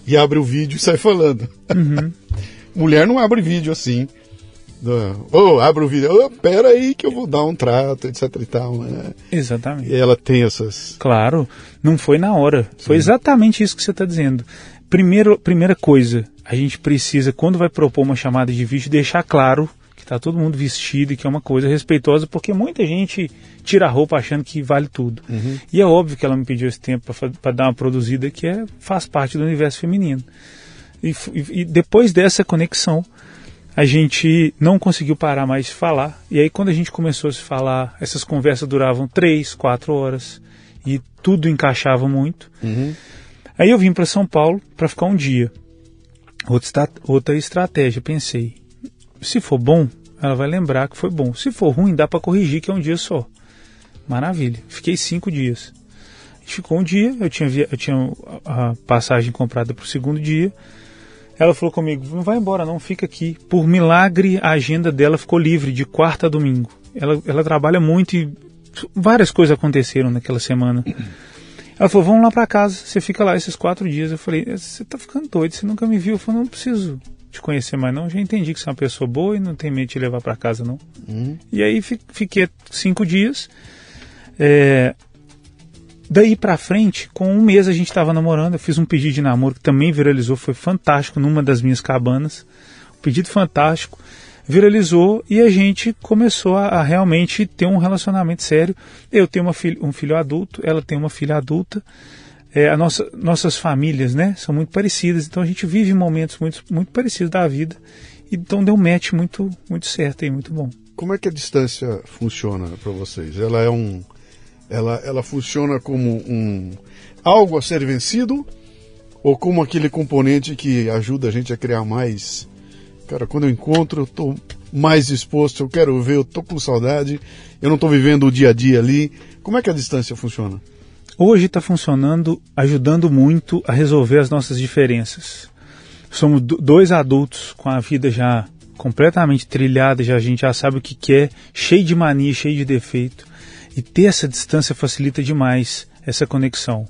e abre o vídeo e sai falando. Uhum. *laughs* Mulher não abre vídeo assim. Ô, oh, abre o vídeo, oh, pera aí que eu vou dar um trato, etc e tal. Né? Exatamente. E ela tem essas. Claro, não foi na hora. Sim. Foi exatamente isso que você está dizendo. Primeiro, primeira coisa, a gente precisa, quando vai propor uma chamada de vídeo, deixar claro que está todo mundo vestido e que é uma coisa respeitosa, porque muita gente tira a roupa achando que vale tudo. Uhum. E é óbvio que ela me pediu esse tempo para dar uma produzida que é, faz parte do universo feminino. E, e, depois dessa conexão, a gente não conseguiu parar mais de falar. E aí, quando a gente começou a se falar, essas conversas duravam três, quatro horas e tudo encaixava muito. Uhum. Aí eu vim para São Paulo para ficar um dia. Outra, outra estratégia, pensei. Se for bom, ela vai lembrar que foi bom. Se for ruim, dá para corrigir, que é um dia só. Maravilha. Fiquei cinco dias. Ficou um dia, eu tinha, via, eu tinha a passagem comprada para o segundo dia. Ela falou comigo: não vai embora, não, fica aqui. Por milagre, a agenda dela ficou livre de quarta a domingo. Ela, ela trabalha muito e várias coisas aconteceram naquela semana. Ela falou, vamos lá para casa, você fica lá esses quatro dias. Eu falei, você tá ficando doido, você nunca me viu. Eu falei, não preciso te conhecer mais não, já entendi que você é uma pessoa boa e não tem medo de te levar para casa não. Uhum. E aí fiquei cinco dias. É, daí para frente, com um mês a gente estava namorando, eu fiz um pedido de namoro que também viralizou, foi fantástico numa das minhas cabanas. Um pedido fantástico viralizou e a gente começou a, a realmente ter um relacionamento sério. Eu tenho uma filho, um filho adulto, ela tem uma filha adulta. É, a nossa, nossas famílias né, são muito parecidas, então a gente vive momentos muito, muito parecidos da vida. Então deu um match muito, muito certo e muito bom. Como é que a distância funciona para vocês? Ela é um. Ela, ela funciona como um algo a ser vencido ou como aquele componente que ajuda a gente a criar mais Cara, quando eu encontro, eu tô mais disposto, eu quero ver, eu tô com saudade, eu não tô vivendo o dia a dia ali. Como é que a distância funciona? Hoje está funcionando, ajudando muito a resolver as nossas diferenças. Somos dois adultos com a vida já completamente trilhada, já a gente já sabe o que quer, cheio de mania, cheio de defeito. E ter essa distância facilita demais essa conexão.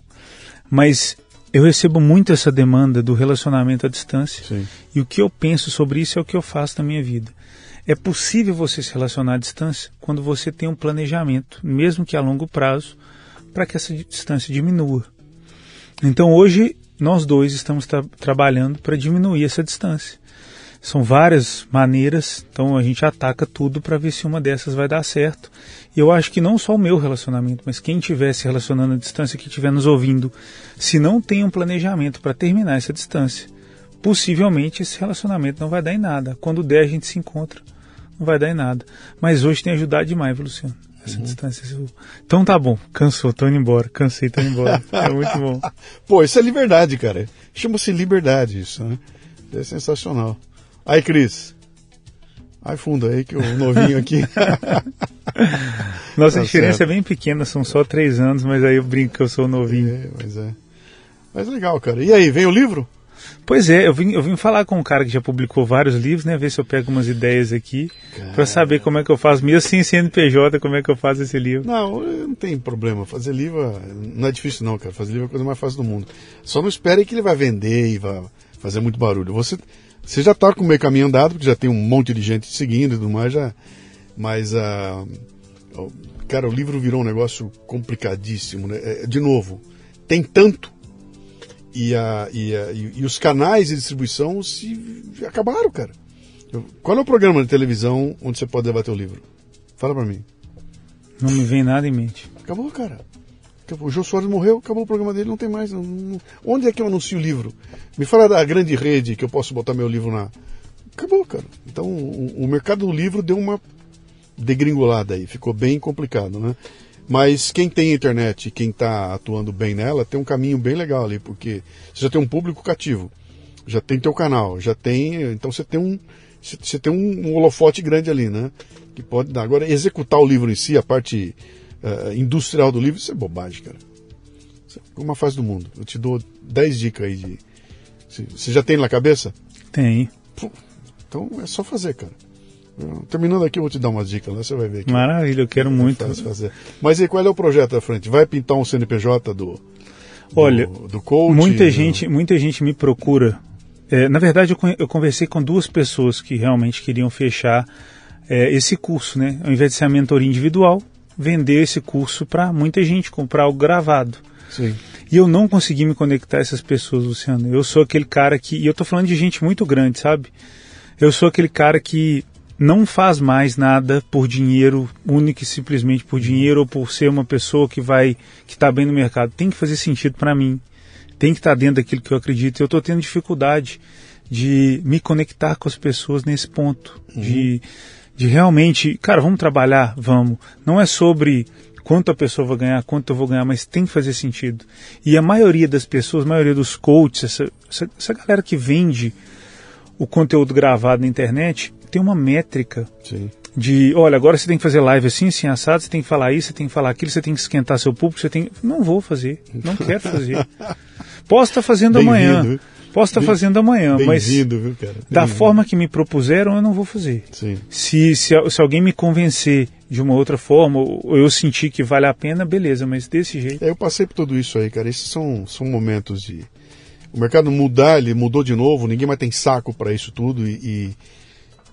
Mas eu recebo muito essa demanda do relacionamento à distância. Sim. E o que eu penso sobre isso é o que eu faço na minha vida. É possível você se relacionar à distância quando você tem um planejamento, mesmo que a longo prazo, para que essa distância diminua. Então hoje nós dois estamos tra trabalhando para diminuir essa distância. São várias maneiras, então a gente ataca tudo para ver se uma dessas vai dar certo. E eu acho que não só o meu relacionamento, mas quem estiver se relacionando à distância, que estiver nos ouvindo, se não tem um planejamento para terminar essa distância, possivelmente esse relacionamento não vai dar em nada. Quando der, a gente se encontra, não vai dar em nada. Mas hoje tem ajudado demais, viu, Luciano? Essa uhum. distância. Então tá bom, cansou, tô indo embora, cansei, tô indo embora. *laughs* é muito bom. Pô, isso é liberdade, cara. Chama-se liberdade isso, né? É sensacional. Aí, Cris. Aí fundo aí que o novinho aqui. *laughs* Nossa tá diferença certo. é bem pequena, são só três anos, mas aí eu brinco que eu sou novinho. É, mas é. Mas legal, cara. E aí, vem o livro? Pois é, eu vim, eu vim falar com um cara que já publicou vários livros, né? Ver se eu pego umas ideias aqui para saber como é que eu faço, mesmo sem CNPJ, como é que eu faço esse livro. Não, não tem problema. Fazer livro não é difícil não, cara. Fazer livro é a coisa mais fácil do mundo. Só não espere que ele vai vender e vai fazer muito barulho. Você, você já está com o meio caminho andado, porque já tem um monte de gente seguindo e tudo mais, já. Mas, uh, cara, o livro virou um negócio complicadíssimo, né? É, de novo, tem tanto e, a, e, a, e, os canais de distribuição se acabaram, cara. Qual é o programa de televisão onde você pode debater o livro? Fala pra mim. Não me vem nada em mente. Acabou, cara. O Jô Soares morreu, acabou o programa dele, não tem mais. Não, não... Onde é que eu anuncio o livro? Me fala da grande rede que eu posso botar meu livro na. Acabou, cara. Então o, o mercado do livro deu uma degringolada aí, ficou bem complicado, né? Mas quem tem internet, quem está atuando bem nela, tem um caminho bem legal ali, porque você já tem um público cativo, já tem teu canal, já tem. Então você tem um. Você tem um, holofote grande ali, né? Que pode dar. Agora, executar o livro em si, a parte uh, industrial do livro, isso é bobagem, cara. Isso é uma fase do mundo. Eu te dou 10 dicas aí de. Você já tem na cabeça? Tem. Então é só fazer, cara. Terminando aqui, eu vou te dar umas dicas? Você vai ver. Aqui. Maravilha, eu quero é muito. Fazer. Mas aí, qual é o projeto da frente? Vai pintar um CNPJ do. Olha, do, do coach? Muita, do... gente, muita gente me procura. É, na verdade, eu, eu, conversei com duas pessoas que realmente queriam fechar é, esse curso, né? Ao invés de ser a mentoria individual, vender esse curso para muita gente, comprar algo gravado. Sim. E eu não consegui me conectar a essas pessoas, Luciano. Eu sou aquele cara que. E eu tô falando de gente muito grande, sabe? Eu sou aquele cara que não faz mais nada por dinheiro, único e simplesmente por dinheiro ou por ser uma pessoa que vai que está bem no mercado. Tem que fazer sentido para mim. Tem que estar tá dentro daquilo que eu acredito. Eu estou tendo dificuldade de me conectar com as pessoas nesse ponto, uhum. de, de realmente, cara, vamos trabalhar, vamos. Não é sobre quanto a pessoa vai ganhar, quanto eu vou ganhar, mas tem que fazer sentido. E a maioria das pessoas, a maioria dos coaches, essa, essa, essa galera que vende o conteúdo gravado na internet, tem uma métrica Sim. de, olha, agora você tem que fazer live assim, assim, assado, você tem que falar isso, você tem que falar aquilo, você tem que esquentar seu público, você tem... Não vou fazer, não quero fazer. *laughs* Posso estar fazendo amanhã. Posso estar fazendo amanhã, mas viu, da forma que me propuseram, eu não vou fazer. Se, se, se alguém me convencer de uma outra forma, ou eu sentir que vale a pena, beleza, mas desse jeito. É, eu passei por tudo isso aí, cara. Esses são, são momentos de. O mercado mudar, ele mudou de novo, ninguém mais tem saco para isso tudo e, e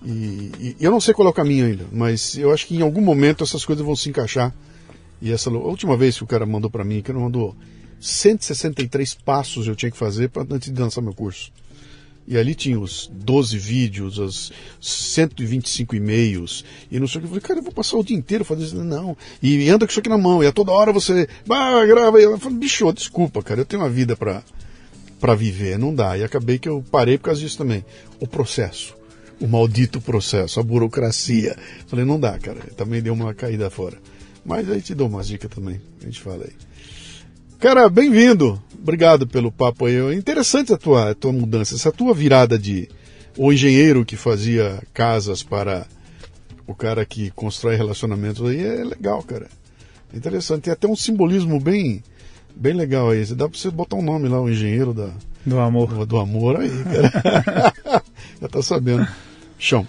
e, e, eu não sei qual é o caminho ainda, mas eu acho que em algum momento essas coisas vão se encaixar. E essa a última vez que o cara mandou para mim, que ele mandou 163 passos eu tinha que fazer para antes de lançar meu curso. E ali tinha os 12 vídeos, os 125 e-mails, e não sei o que. Eu falei, cara, eu vou passar o dia inteiro fazendo isso. Não. E anda com isso aqui na mão, e a toda hora você. Ah, grava. Eu falei, bicho, desculpa, cara, eu tenho uma vida para para viver, não dá. E acabei que eu parei por causa disso também. O processo o maldito processo, a burocracia. Falei, não dá, cara. Também deu uma caída fora. Mas aí te dou umas dicas também. A gente fala aí. Cara, bem-vindo. Obrigado pelo papo aí. É interessante a tua, a tua mudança, essa tua virada de o engenheiro que fazia casas para o cara que constrói relacionamentos aí é legal, cara. É interessante. Tem até um simbolismo bem bem legal aí. Dá pra você botar um nome lá, o engenheiro da, do amor. Do, do amor aí, cara. *laughs* Já tá sabendo. Chão.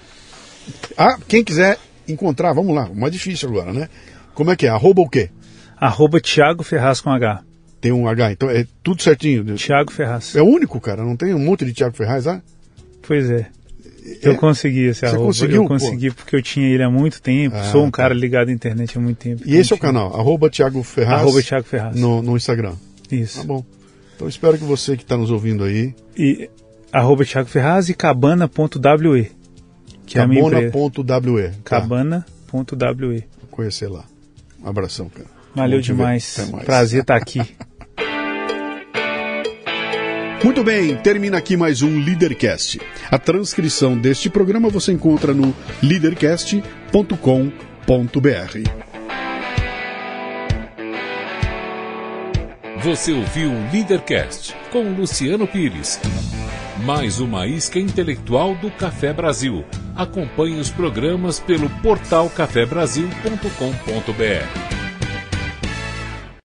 Ah, quem quiser encontrar, vamos lá, mais difícil agora, né? Como é que é? Arroba o quê? Arroba Thiago Ferraz com H. Tem um H, então é tudo certinho. Thiago Ferraz. É o único, cara, não tem um monte de Thiago Ferraz lá? Pois é. Eu é? consegui esse Você arroba. conseguiu? Eu consegui porque eu tinha ele há muito tempo. Ah, Sou um tá. cara ligado à internet há muito tempo. E esse é o canal? Arroba Thiago Ferraz? Arroba Thiago Ferraz. No, no Instagram? Isso. Tá bom. Então espero que você que está nos ouvindo aí. E arroba Thiago Ferraz e cabana.we. Que cabana.we. É cabana.we. Vou conhecer lá. Um abração, cara. Valeu demais. Prazer estar tá aqui. *laughs* Muito bem, termina aqui mais um Leadercast. A transcrição deste programa você encontra no leadercast.com.br. Você ouviu o Leadercast com Luciano Pires. Mais uma isca intelectual do Café Brasil. Acompanhe os programas pelo portal cafebrasil.com.br.